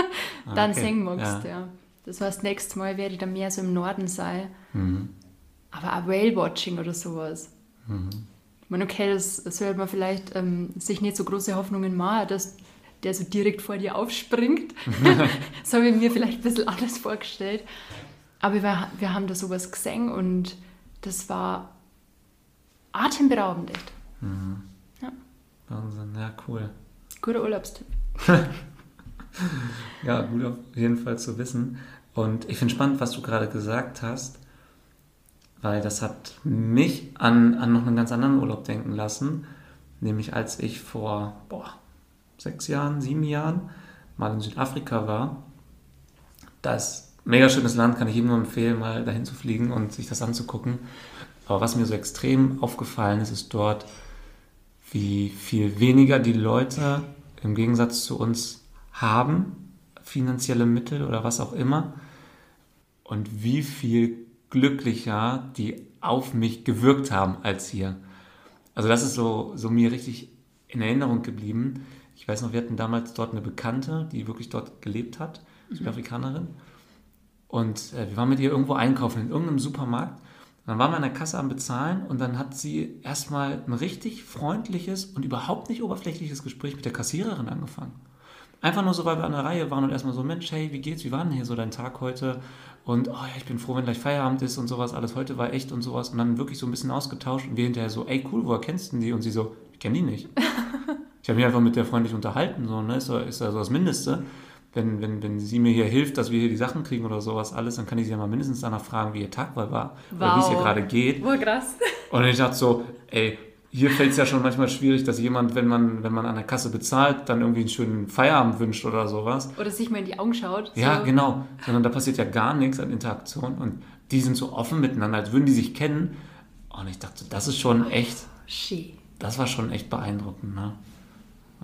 dann okay. singen magst. Ja. ja. Das heißt, nächstes Mal werde ich dann mehr so im Norden sein. Mhm. Aber auch Whale-Watching oder sowas. Mhm. Ich meine, okay, das, das sollte man vielleicht ähm, sich nicht so große Hoffnungen machen, dass der so direkt vor dir aufspringt. das habe ich mir vielleicht ein bisschen anders vorgestellt. Aber wir, wir haben da sowas gesehen und das war atemberaubend echt. Mhm. Wahnsinn, ja, cool. Guter Urlaubstipp. ja, gut auf jeden Fall zu wissen. Und ich finde spannend, was du gerade gesagt hast, weil das hat mich an, an noch einen ganz anderen Urlaub denken lassen. Nämlich als ich vor boah, sechs Jahren, sieben Jahren mal in Südafrika war. Das mega schönes Land, kann ich jedem nur empfehlen, mal dahin zu fliegen und sich das anzugucken. Aber was mir so extrem aufgefallen ist, ist dort, wie viel weniger die Leute im Gegensatz zu uns haben, finanzielle Mittel oder was auch immer, und wie viel glücklicher die auf mich gewirkt haben als hier. Also das ist so, so mir richtig in Erinnerung geblieben. Ich weiß noch, wir hatten damals dort eine Bekannte, die wirklich dort gelebt hat, mhm. Und äh, wir waren mit ihr irgendwo einkaufen in irgendeinem Supermarkt dann waren wir an der Kasse am Bezahlen und dann hat sie erstmal ein richtig freundliches und überhaupt nicht oberflächliches Gespräch mit der Kassiererin angefangen. Einfach nur so, weil wir an der Reihe waren und erstmal so, Mensch, hey, wie geht's? Wie war denn hier so dein Tag heute? Und oh ja, ich bin froh, wenn gleich Feierabend ist und sowas. Alles heute war echt und sowas. Und dann wirklich so ein bisschen ausgetauscht und wir hinterher so, ey, cool, woher kennst du die? Und sie so, ich kenne die nicht. ich habe mich einfach mit der freundlich unterhalten, so, ne? Ist ja ist so das Mindeste wenn, wenn, wenn sie mir hier hilft, dass wir hier die Sachen kriegen oder sowas alles, dann kann ich sie ja mal mindestens danach fragen, wie ihr Tag war wow. oder wie es ihr gerade geht. Boah, krass. Und ich dachte so, ey, hier fällt es ja schon manchmal schwierig, dass jemand, wenn man, wenn man an der Kasse bezahlt, dann irgendwie einen schönen Feierabend wünscht oder sowas. Oder sich mal in die Augen schaut. Ja, genau. Sondern da passiert ja gar nichts an Interaktion. Und die sind so offen miteinander, als würden die sich kennen. Und ich dachte, das ist schon echt. Das war schon echt beeindruckend. Ne?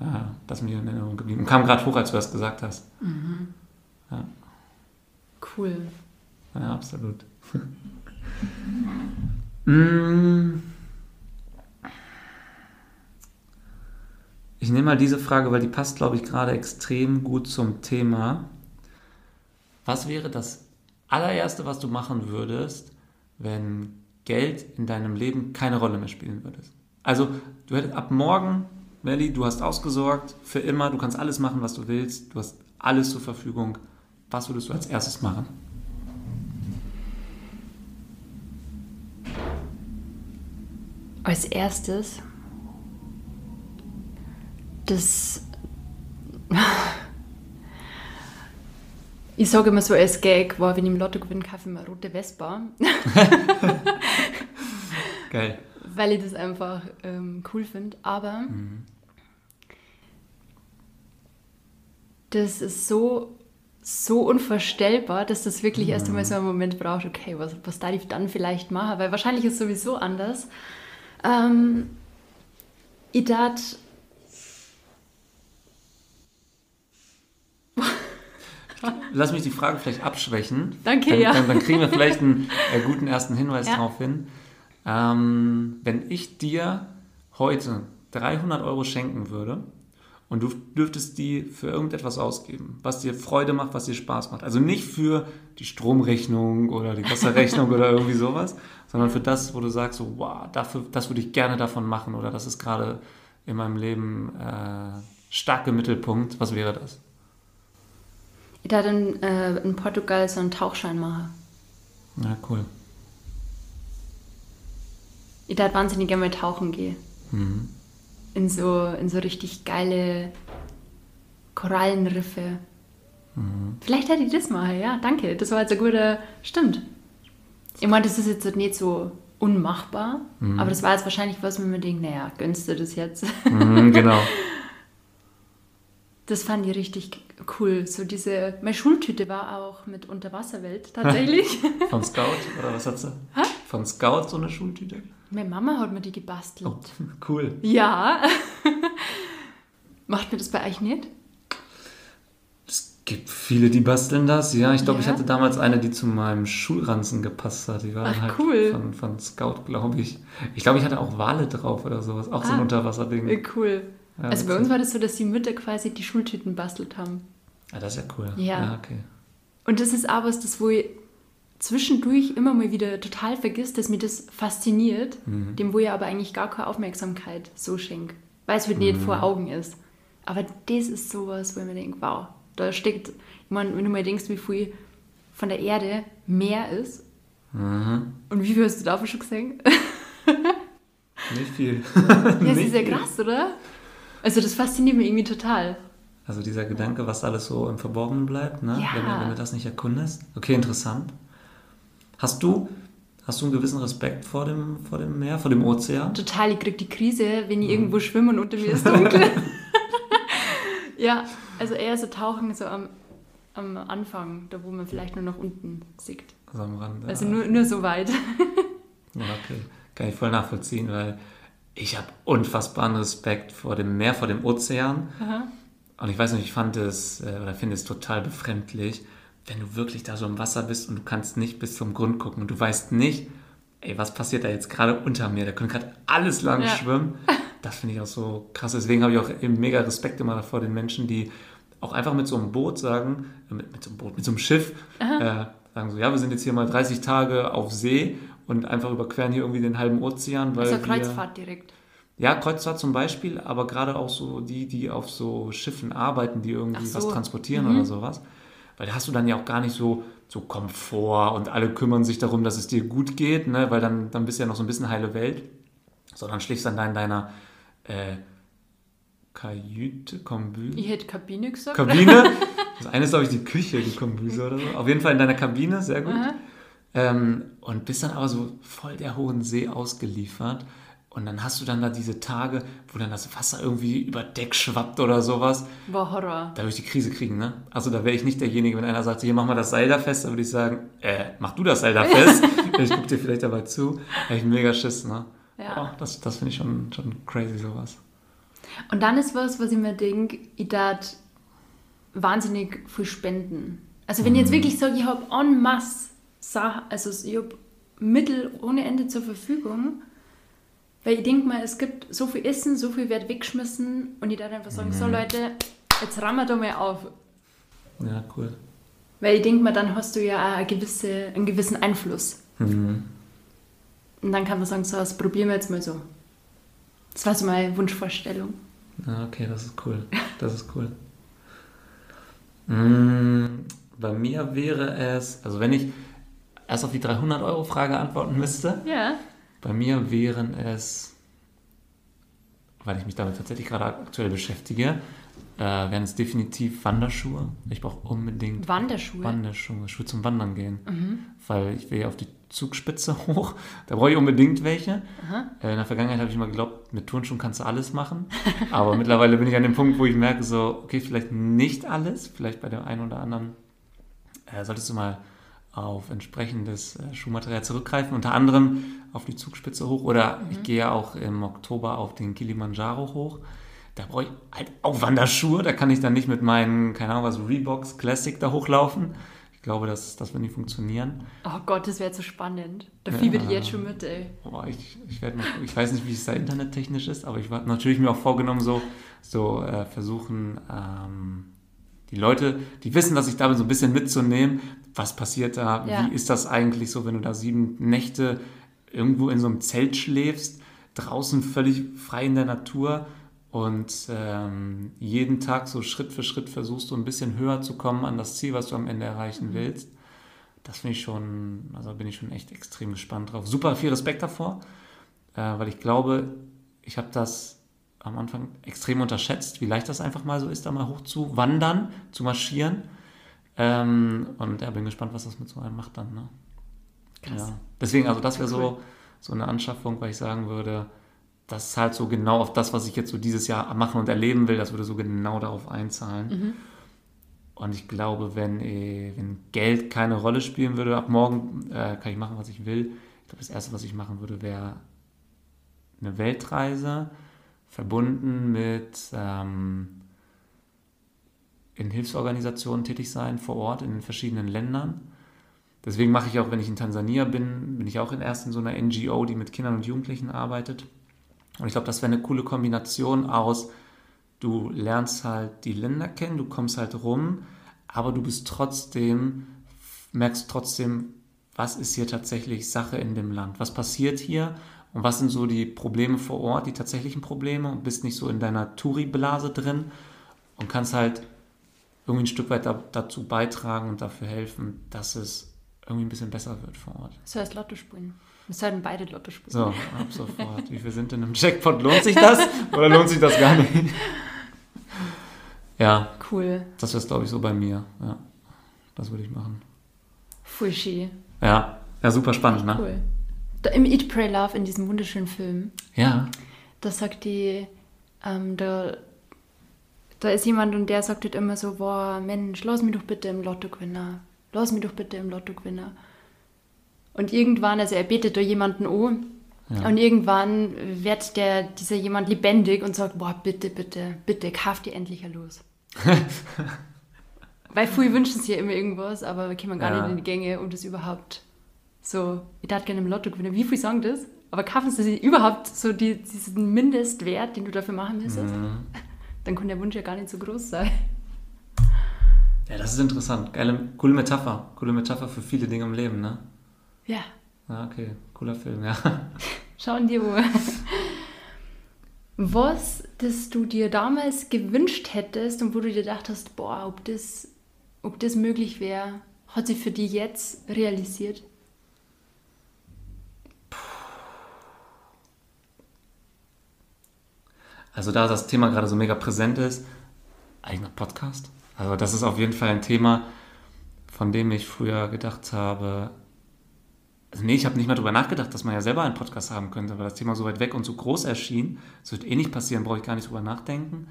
Ja, das ist mir in Erinnerung geblieben. Kam gerade hoch, als du das gesagt hast. Mhm. Ja. Cool. Ja, absolut. Mm. ich nehme mal diese Frage, weil die passt, glaube ich, gerade extrem gut zum Thema. Was wäre das allererste, was du machen würdest, wenn Geld in deinem Leben keine Rolle mehr spielen würde? Also, du hättest ab morgen Melli, du hast ausgesorgt für immer, du kannst alles machen, was du willst, du hast alles zur Verfügung. Was würdest du als erstes machen? Als erstes das. Ich sage immer so als Gag, war, wenn ich im Lotto gewinne, kaufe ich mir eine rote Vespa. Geil. Weil ich das einfach ähm, cool finde. Aber mhm. das ist so, so unvorstellbar, dass das wirklich mhm. erst einmal so einen Moment braucht, okay, was, was darf ich dann vielleicht machen? Weil wahrscheinlich ist es sowieso anders. Ähm, ich darf Lass mich die Frage vielleicht abschwächen. Danke, dann, ja. Dann, dann, kriegen wir vielleicht einen äh, guten ersten Hinweis ja. darauf hin. Ähm, wenn ich dir heute 300 Euro schenken würde und du dürftest die für irgendetwas ausgeben, was dir Freude macht, was dir Spaß macht. Also nicht für die Stromrechnung oder die Wasserrechnung oder irgendwie sowas, sondern für das, wo du sagst, so, wow, dafür, das würde ich gerne davon machen oder das ist gerade in meinem Leben äh, stark im Mittelpunkt. Was wäre das? Ich da in, äh, in Portugal so einen Tauchschein machen. Ja, cool. Ich da wahnsinnig gerne mal tauchen gehen. Mhm in so, in so richtig geile Korallenriffe. Mhm. Vielleicht hätte ich das mal, ja, danke. Das war jetzt ein guter. Stimmt. Ich meine, das ist jetzt nicht so unmachbar, mhm. aber das war jetzt wahrscheinlich was, wenn man denkt, naja, gönnst du das jetzt? Mhm, genau. Das fand ich richtig cool. So diese, meine Schultüte war auch mit Unterwasserwelt tatsächlich. Von Scout oder was hat sie? Ha? Von Scout so eine Schultüte? Meine Mama hat mir die gebastelt. Oh, cool. Ja. Macht mir das bei euch nicht? Es gibt viele, die basteln das. Ja, ich glaube, ja. ich hatte damals eine, die zu meinem Schulranzen gepasst hat. Die war Ach, halt cool. von, von Scout, glaube ich. Ich glaube, ich hatte auch Wale drauf oder sowas. Auch ah, so ein ah, Unterwasserding. Cool. Ja, also bei uns war das so, dass die Mütter quasi die Schultüten bastelt haben. Ah, das ist ja cool. Ja. ja okay. Und das ist aber das, wo ich zwischendurch immer mal wieder total vergisst, dass mir das fasziniert, mhm. dem wo ihr aber eigentlich gar keine Aufmerksamkeit so schenkt, weil es halt mhm. nicht vor Augen ist. Aber das ist sowas, wo ich mir denke, wow, da steckt, ich meine, wenn du mal denkst, wie viel von der Erde mehr ist. Mhm. Und wie viel hast du davon schon gesehen? Nicht viel. ja, das ist ja krass, oder? Also das fasziniert mich irgendwie total. Also dieser Gedanke, was alles so im Verborgenen bleibt, ne? Ja. wenn, wenn, du das nicht erkundest. Okay, interessant. Hast du, hast du einen gewissen Respekt vor dem, vor dem Meer, vor dem Ozean? Total, ich kriege die Krise, wenn ich mhm. irgendwo schwimme und unter mir ist dunkel. ja, also eher so tauchen so am, am Anfang, da wo man vielleicht nur noch unten sieht. Also am Rand. Also nur, nur so weit. ja, okay. Kann ich voll nachvollziehen, weil ich habe unfassbaren Respekt vor dem Meer, vor dem Ozean. Aha. Und ich weiß nicht, ich fand es äh, oder finde es total befremdlich, wenn du wirklich da so im Wasser bist und du kannst nicht bis zum Grund gucken und du weißt nicht, ey, was passiert da jetzt gerade unter mir? Da könnte gerade alles lang ja. schwimmen. Das finde ich auch so krass. Deswegen habe ich auch eben mega Respekt immer davor den Menschen, die auch einfach mit so einem Boot sagen, äh, mit, mit so einem Boot, mit so einem Schiff, äh, sagen so, ja, wir sind jetzt hier mal 30 Tage auf See und einfach überqueren hier irgendwie den halben Ozean. Weil also Kreuzfahrt wir, direkt. Ja, Kreuzfahrt zum Beispiel, aber gerade auch so die, die auf so Schiffen arbeiten, die irgendwie so. was transportieren mhm. oder sowas. Weil da hast du dann ja auch gar nicht so, so Komfort und alle kümmern sich darum, dass es dir gut geht, ne? weil dann, dann bist du ja noch so ein bisschen heile Welt. Sondern schläfst dann da in deiner äh, Kajüte, Kombüse. Ich hätte Kabine gesagt. Kabine. Das eine ist, glaube ich, die Küche, die Kombüse oder so. Auf jeden Fall in deiner Kabine, sehr gut. Ähm, und bist dann aber so voll der hohen See ausgeliefert. Und dann hast du dann da diese Tage, wo dann das Wasser irgendwie über Deck schwappt oder sowas. Boah, Horror. Da würde ich die Krise kriegen, ne? Also da wäre ich nicht derjenige, wenn einer sagt, hier mach mal das Seil da fest, dann würde ich sagen, äh, mach du das Seil da fest. ich gucke dir vielleicht dabei zu. Da ich mega Schiss, ne? Ja. Oh, das das finde ich schon, schon crazy, sowas. Und dann ist was, was ich mir denke, ich darf wahnsinnig viel spenden. Also wenn ich jetzt mhm. wirklich sage, ich habe en masse Sachen, also ich habe Mittel ohne Ende zur Verfügung, weil ich denke mal, es gibt so viel Essen, so viel wird weggeschmissen und ich darf einfach sagen, mhm. so Leute, jetzt rammen wir da mal auf. Ja, cool. Weil ich denke mal, dann hast du ja eine gewisse, einen gewissen Einfluss. Mhm. Und dann kann man sagen, so, das probieren wir jetzt mal so. Das war so meine Wunschvorstellung. Ah, okay, das ist cool. Das ist cool. mm, bei mir wäre es, also wenn ich erst auf die 300-Euro-Frage antworten müsste, ja. Bei mir wären es, weil ich mich damit tatsächlich gerade aktuell beschäftige, äh, wären es definitiv Wanderschuhe. Ich brauche unbedingt Wanderschuhe. Wanderschuhe, Schuhe zum Wandern gehen. Mhm. Weil ich will ja auf die Zugspitze hoch. Da brauche ich unbedingt welche. Äh, in der Vergangenheit habe ich immer geglaubt, mit Turnschuhen kannst du alles machen. Aber mittlerweile bin ich an dem Punkt, wo ich merke, so, okay, vielleicht nicht alles. Vielleicht bei dem einen oder anderen äh, solltest du mal auf entsprechendes äh, Schuhmaterial zurückgreifen, unter anderem auf die Zugspitze hoch oder mhm. ich gehe ja auch im Oktober auf den Kilimanjaro hoch. Da brauche ich halt auch Wanderschuhe, da kann ich dann nicht mit meinen, keine Ahnung was, Reeboks Classic da hochlaufen. Ich glaube, dass das wird nicht funktionieren. Oh Gott, das wäre zu spannend. Da fiebert ja, ich jetzt schon mit, ey. Boah, ich, ich, noch, ich weiß nicht, wie es da internettechnisch ist, aber ich war natürlich mir auch vorgenommen, so, so äh, versuchen, ähm, die Leute, die wissen, dass ich da bin, so ein bisschen mitzunehmen. Was passiert da? Ja. Wie ist das eigentlich so, wenn du da sieben Nächte irgendwo in so einem Zelt schläfst, draußen völlig frei in der Natur und ähm, jeden Tag so Schritt für Schritt versuchst du ein bisschen höher zu kommen an das Ziel, was du am Ende erreichen mhm. willst. Das finde ich schon, also bin ich schon echt extrem gespannt drauf. Super viel Respekt davor, äh, weil ich glaube, ich habe das am Anfang extrem unterschätzt, wie leicht das einfach mal so ist, da mal hoch zu wandern, zu marschieren. Ähm, und ja, bin gespannt, was das mit so einem macht dann. Ne? Krass. Ja. Deswegen, also das wäre so, so eine Anschaffung, weil ich sagen würde, das ist halt so genau auf das, was ich jetzt so dieses Jahr machen und erleben will, das würde so genau darauf einzahlen. Mhm. Und ich glaube, wenn, eh, wenn Geld keine Rolle spielen würde, ab morgen äh, kann ich machen, was ich will. Ich glaube, das Erste, was ich machen würde, wäre eine Weltreise verbunden mit ähm, in Hilfsorganisationen tätig sein vor Ort in den verschiedenen Ländern. Deswegen mache ich auch, wenn ich in Tansania bin, bin ich auch in erst in so einer NGO, die mit Kindern und Jugendlichen arbeitet. Und ich glaube, das wäre eine coole Kombination aus, du lernst halt die Länder kennen, du kommst halt rum, aber du bist trotzdem, merkst trotzdem, was ist hier tatsächlich Sache in dem Land? Was passiert hier? Und was sind so die Probleme vor Ort, die tatsächlichen Probleme und bist nicht so in deiner Touri-Blase drin und kannst halt irgendwie ein Stück weit da, dazu beitragen und dafür helfen, dass es irgendwie ein bisschen besser wird vor Ort. Das heißt Lotto spielen. Wir sollten beide Lotto spielen. So, ab sofort. Wie viel sind denn im Jackpot? Lohnt sich das oder lohnt sich das gar nicht? Ja. Cool. Das wäre glaube ich, so bei mir. Ja, das würde ich machen. Fuschi. Ja, ja, super spannend, ne? Cool im Eat, Pray, Love, in diesem wunderschönen Film, ja. da sagt die, ähm, da, da ist jemand und der sagt halt immer so, boah, Mensch, lass mich doch bitte im Lottogewinner, lass mich doch bitte im Lottogewinner. Und irgendwann, also er betet da jemanden an ja. und irgendwann wird der, dieser jemand lebendig und sagt, boah, bitte, bitte, bitte, kauf dir endlich los. Weil früher wünschen sie ja immer irgendwas, aber wir kommen gar ja. nicht in die Gänge, um das überhaupt so, ich darf gerne im Lotto gewinnen. Wie viel sagen das? Aber kaufen sie sich überhaupt so die, diesen Mindestwert, den du dafür machen müsstest? Mhm. Dann kann der Wunsch ja gar nicht so groß sein. Ja, das ist interessant. Geile, coole Metapher. Coole Metapher für viele Dinge im Leben, ne? Ja. Ja, okay. Cooler Film, ja. Schauen dir wohl. Was, das du dir damals gewünscht hättest und wo du dir gedacht hast, boah, ob das, ob das möglich wäre, hat sich für dich jetzt realisiert? Also da das Thema gerade so mega präsent ist, eigener Podcast. Also das ist auf jeden Fall ein Thema, von dem ich früher gedacht habe, also nee, ich habe nicht mal drüber nachgedacht, dass man ja selber einen Podcast haben könnte, weil das Thema so weit weg und so groß erschien. Das wird eh nicht passieren, brauche ich gar nicht drüber nachdenken.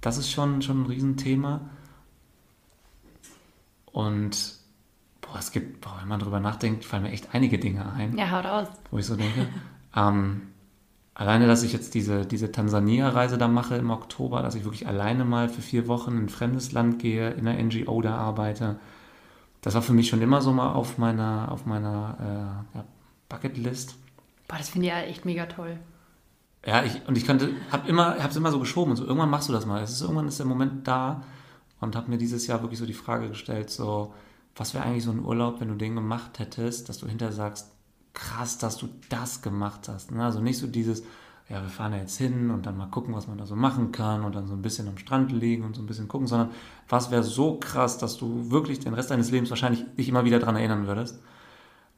Das ist schon, schon ein Riesenthema. Und boah, es gibt, boah, wenn man drüber nachdenkt, fallen mir echt einige Dinge ein. Ja, haut raus. Wo ich so denke. ähm, alleine, dass ich jetzt diese, diese Tansania-Reise da mache im Oktober, dass ich wirklich alleine mal für vier Wochen in ein fremdes Land gehe, in einer NGO da arbeite, das war für mich schon immer so mal auf meiner, auf meiner äh, ja, Bucketlist. Boah, das finde ich ja echt mega toll. Ja, ich, und ich könnte, habe immer, habe es immer so geschoben so, irgendwann machst du das mal. Es ist, irgendwann ist der Moment da und habe mir dieses Jahr wirklich so die Frage gestellt, so, was wäre eigentlich so ein Urlaub, wenn du den gemacht hättest, dass du hinterher sagst, krass, dass du das gemacht hast. Ne? Also nicht so dieses, ja, wir fahren ja jetzt hin und dann mal gucken, was man da so machen kann und dann so ein bisschen am Strand liegen und so ein bisschen gucken, sondern was wäre so krass, dass du wirklich den Rest deines Lebens wahrscheinlich dich immer wieder daran erinnern würdest.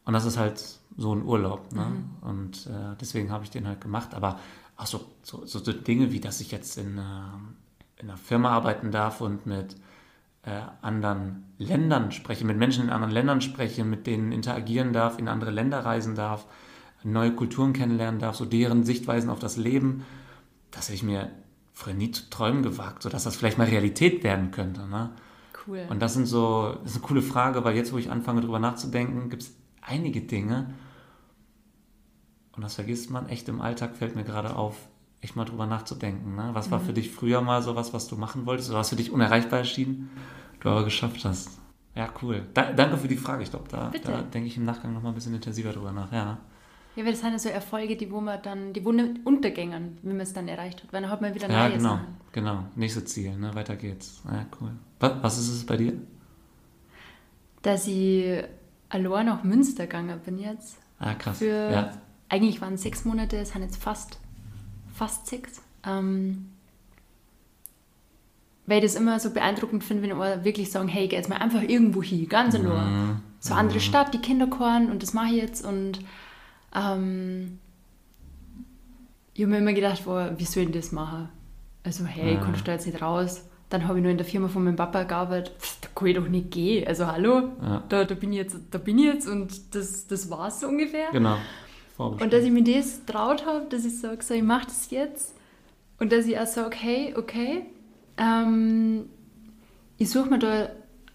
Und das ist halt so ein Urlaub. Ne? Mhm. Und äh, deswegen habe ich den halt gemacht. Aber auch so, so, so Dinge wie, dass ich jetzt in, äh, in einer Firma arbeiten darf und mit äh, anderen Ländern spreche, mit Menschen in anderen Ländern spreche, mit denen interagieren darf, in andere Länder reisen darf, neue Kulturen kennenlernen darf, so deren Sichtweisen auf das Leben, dass ich mir früher nie zu träumen gewagt, sodass das vielleicht mal Realität werden könnte. Ne? Cool. Und das sind so, das ist eine coole Frage, weil jetzt, wo ich anfange, darüber nachzudenken, gibt es einige Dinge, und das vergisst man echt im Alltag, fällt mir gerade auf, echt mal drüber nachzudenken. Ne? Was war mhm. für dich früher mal sowas, was du machen wolltest oder was für dich unerreichbar erschien, du aber geschafft hast? Ja, cool. Da, danke für die Frage. Ich glaube, da, da denke ich im Nachgang noch mal ein bisschen intensiver drüber nach. Ja. Ja, weil das sind ja so Erfolge, die wo man dann, die nicht untergängen, wenn man es dann erreicht hat. Weil dann hat man wieder neue ja, genau, Sachen. genau. Nächstes Ziel, ne? Weiter geht's. Ja, cool. Was, was ist es bei dir? Dass ich allein nach Münster gegangen bin jetzt. Ah, krass. Für, ja. Eigentlich waren es sechs Monate, es sind jetzt fast, fast sechs. Ähm, weil ich das immer so beeindruckend finde, wenn wir wirklich sagen, hey, geh jetzt mal einfach irgendwo hin, ganz in mhm. So eine andere mhm. Stadt, die Kinder kommen und das mache ich jetzt und ähm, ich habe mir immer gedacht, boah, wie soll ich das machen? Also, hey, ja. kommst du da jetzt nicht raus? Dann habe ich nur in der Firma von meinem Papa gearbeitet. Pff, da kann ich doch nicht gehen. Also, hallo, ja. da, da, bin ich jetzt, da bin ich jetzt und das, das war es so ungefähr. Genau. Und dass ich mir das traut habe, dass ich sage, so, ich mache das jetzt. Und dass ich auch sage, hey, okay, ähm, ich suche mir da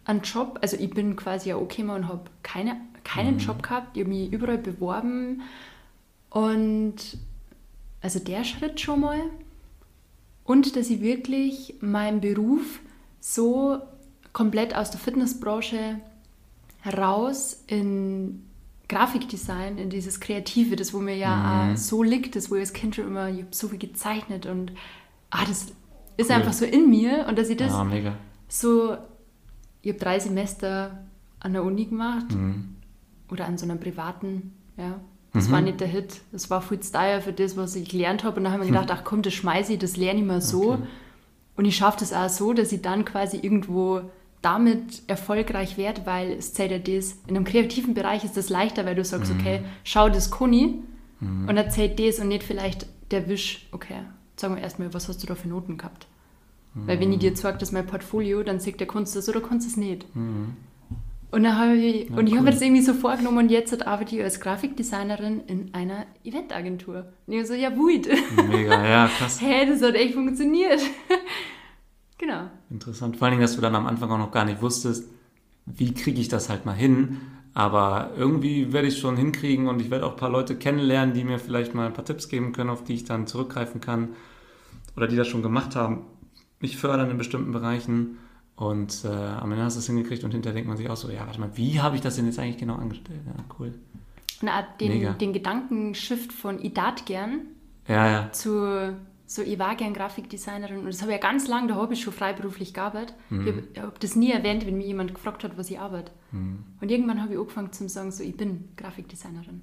einen Job. Also, ich bin quasi ja okay und habe keine keinen mhm. Job gehabt, ich habe mich überall beworben und also der Schritt schon mal und dass ich wirklich meinen Beruf so komplett aus der Fitnessbranche heraus in Grafikdesign, in dieses Kreative, das wo mir ja mhm. so liegt, das wo ich als Kind schon immer, ich so viel gezeichnet und ah, das ist cool. einfach so in mir und dass ich das ja, so, ich habe drei Semester an der Uni gemacht mhm oder an so einer privaten, ja. Das mhm. war nicht der Hit. Das war viel Style für das, was ich gelernt habe. Und dann habe ich mir gedacht, ach komm, das schmeiße ich, das lerne ich mal so. Okay. Und ich schaffe das auch so, dass ich dann quasi irgendwo damit erfolgreich werde, weil es zählt ja das, in einem kreativen Bereich ist das leichter, weil du sagst, mhm. okay, schau das Kuni mhm. und erzählt das und nicht vielleicht der Wisch, okay, sagen wir erstmal, was hast du da für Noten gehabt? Weil wenn ich dir zeige, das ist mein Portfolio, dann sagt der Kunst das oder kannst es nicht. Mhm. Und, dann habe ich, ja, und ich cool. habe mir das irgendwie so vorgenommen und jetzt arbeite ich als Grafikdesignerin in einer Eventagentur. Und ich so, ja, wut. Mega, ja, krass. Hä, hey, das hat echt funktioniert. Genau. Interessant. Vor allen Dingen, dass du dann am Anfang auch noch gar nicht wusstest, wie kriege ich das halt mal hin. Aber irgendwie werde ich schon hinkriegen und ich werde auch ein paar Leute kennenlernen, die mir vielleicht mal ein paar Tipps geben können, auf die ich dann zurückgreifen kann. Oder die das schon gemacht haben, mich fördern in bestimmten Bereichen. Und äh, am Ende hast du es hingekriegt und hinterher denkt man sich auch so, ja, warte mal, wie habe ich das denn jetzt eigentlich genau angestellt? Ja, cool. Eine Art den, den Gedankenshift von ich dat gern ja, ja. zu so, ich war gern Grafikdesignerin und das habe ich ja ganz lange, da habe ich schon freiberuflich gearbeitet. Mhm. Ich habe hab das nie erwähnt, wenn mich jemand gefragt hat, was ich arbeite. Mhm. Und irgendwann habe ich angefangen zu sagen, so, ich bin Grafikdesignerin.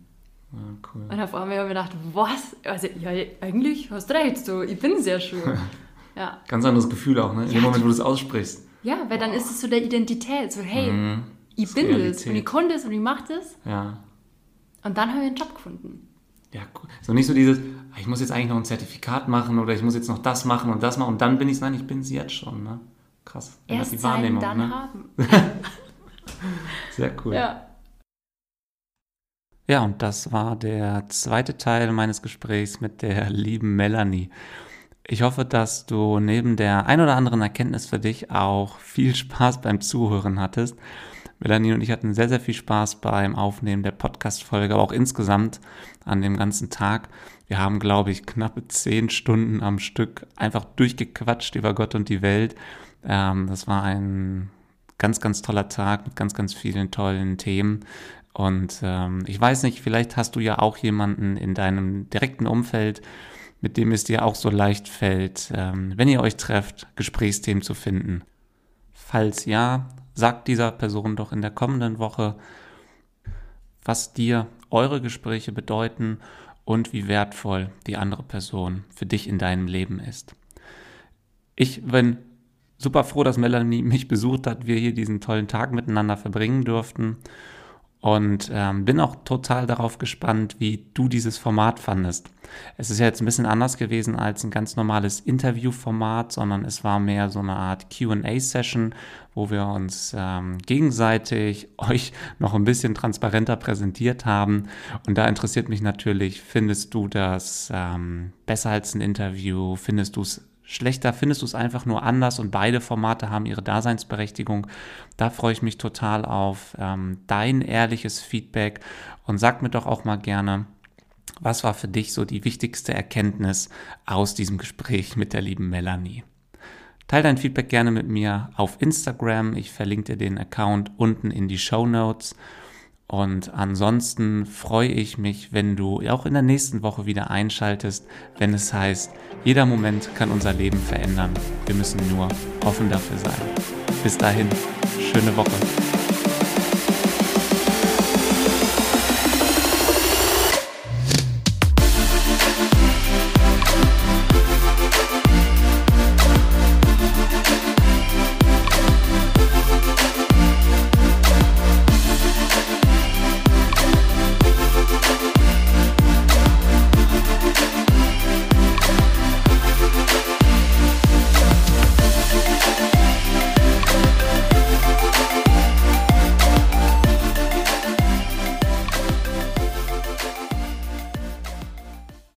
Ja, cool. Und auf einmal habe ich gedacht, was? Also, ja, eigentlich hast du recht, so, ich bin sehr schön. ja. Ganz anderes Gefühl auch, ne? In ja, dem Moment, wo du es aussprichst. Ja, weil dann ist es so der Identität. So, hey, mhm. ich bin Realität. das und ich konnte es und ich mache das. Ja. Und dann habe ich einen Job gefunden. Ja, cool. So nicht so dieses, ah, ich muss jetzt eigentlich noch ein Zertifikat machen oder ich muss jetzt noch das machen und das machen und dann bin ich es. Nein, ich bin es jetzt schon. Ne? Krass. Erst die Wahrnehmung, sein, dann ne? haben. Sehr cool. Ja. Ja, und das war der zweite Teil meines Gesprächs mit der lieben Melanie. Ich hoffe, dass du neben der ein oder anderen Erkenntnis für dich auch viel Spaß beim Zuhören hattest. Melanie und ich hatten sehr, sehr viel Spaß beim Aufnehmen der Podcast-Folge, aber auch insgesamt an dem ganzen Tag. Wir haben, glaube ich, knappe zehn Stunden am Stück einfach durchgequatscht über Gott und die Welt. Ähm, das war ein ganz, ganz toller Tag mit ganz, ganz vielen tollen Themen. Und ähm, ich weiß nicht, vielleicht hast du ja auch jemanden in deinem direkten Umfeld, mit dem es dir auch so leicht fällt, ähm, wenn ihr euch trefft, Gesprächsthemen zu finden. Falls ja, sagt dieser Person doch in der kommenden Woche, was dir eure Gespräche bedeuten und wie wertvoll die andere Person für dich in deinem Leben ist. Ich bin super froh, dass Melanie mich besucht hat, wir hier diesen tollen Tag miteinander verbringen durften und ähm, bin auch total darauf gespannt, wie du dieses Format fandest. Es ist ja jetzt ein bisschen anders gewesen als ein ganz normales Interviewformat, sondern es war mehr so eine Art QA-Session, wo wir uns ähm, gegenseitig euch noch ein bisschen transparenter präsentiert haben. Und da interessiert mich natürlich, findest du das ähm, besser als ein Interview? Findest du es schlechter findest du es einfach nur anders und beide Formate haben ihre Daseinsberechtigung. Da freue ich mich total auf ähm, dein ehrliches Feedback und sag mir doch auch mal gerne, was war für dich so die wichtigste Erkenntnis aus diesem Gespräch mit der lieben Melanie? Teil dein Feedback gerne mit mir auf Instagram. Ich verlinke dir den Account unten in die Show Notes. Und ansonsten freue ich mich, wenn du auch in der nächsten Woche wieder einschaltest, wenn es heißt, jeder Moment kann unser Leben verändern. Wir müssen nur offen dafür sein. Bis dahin, schöne Woche.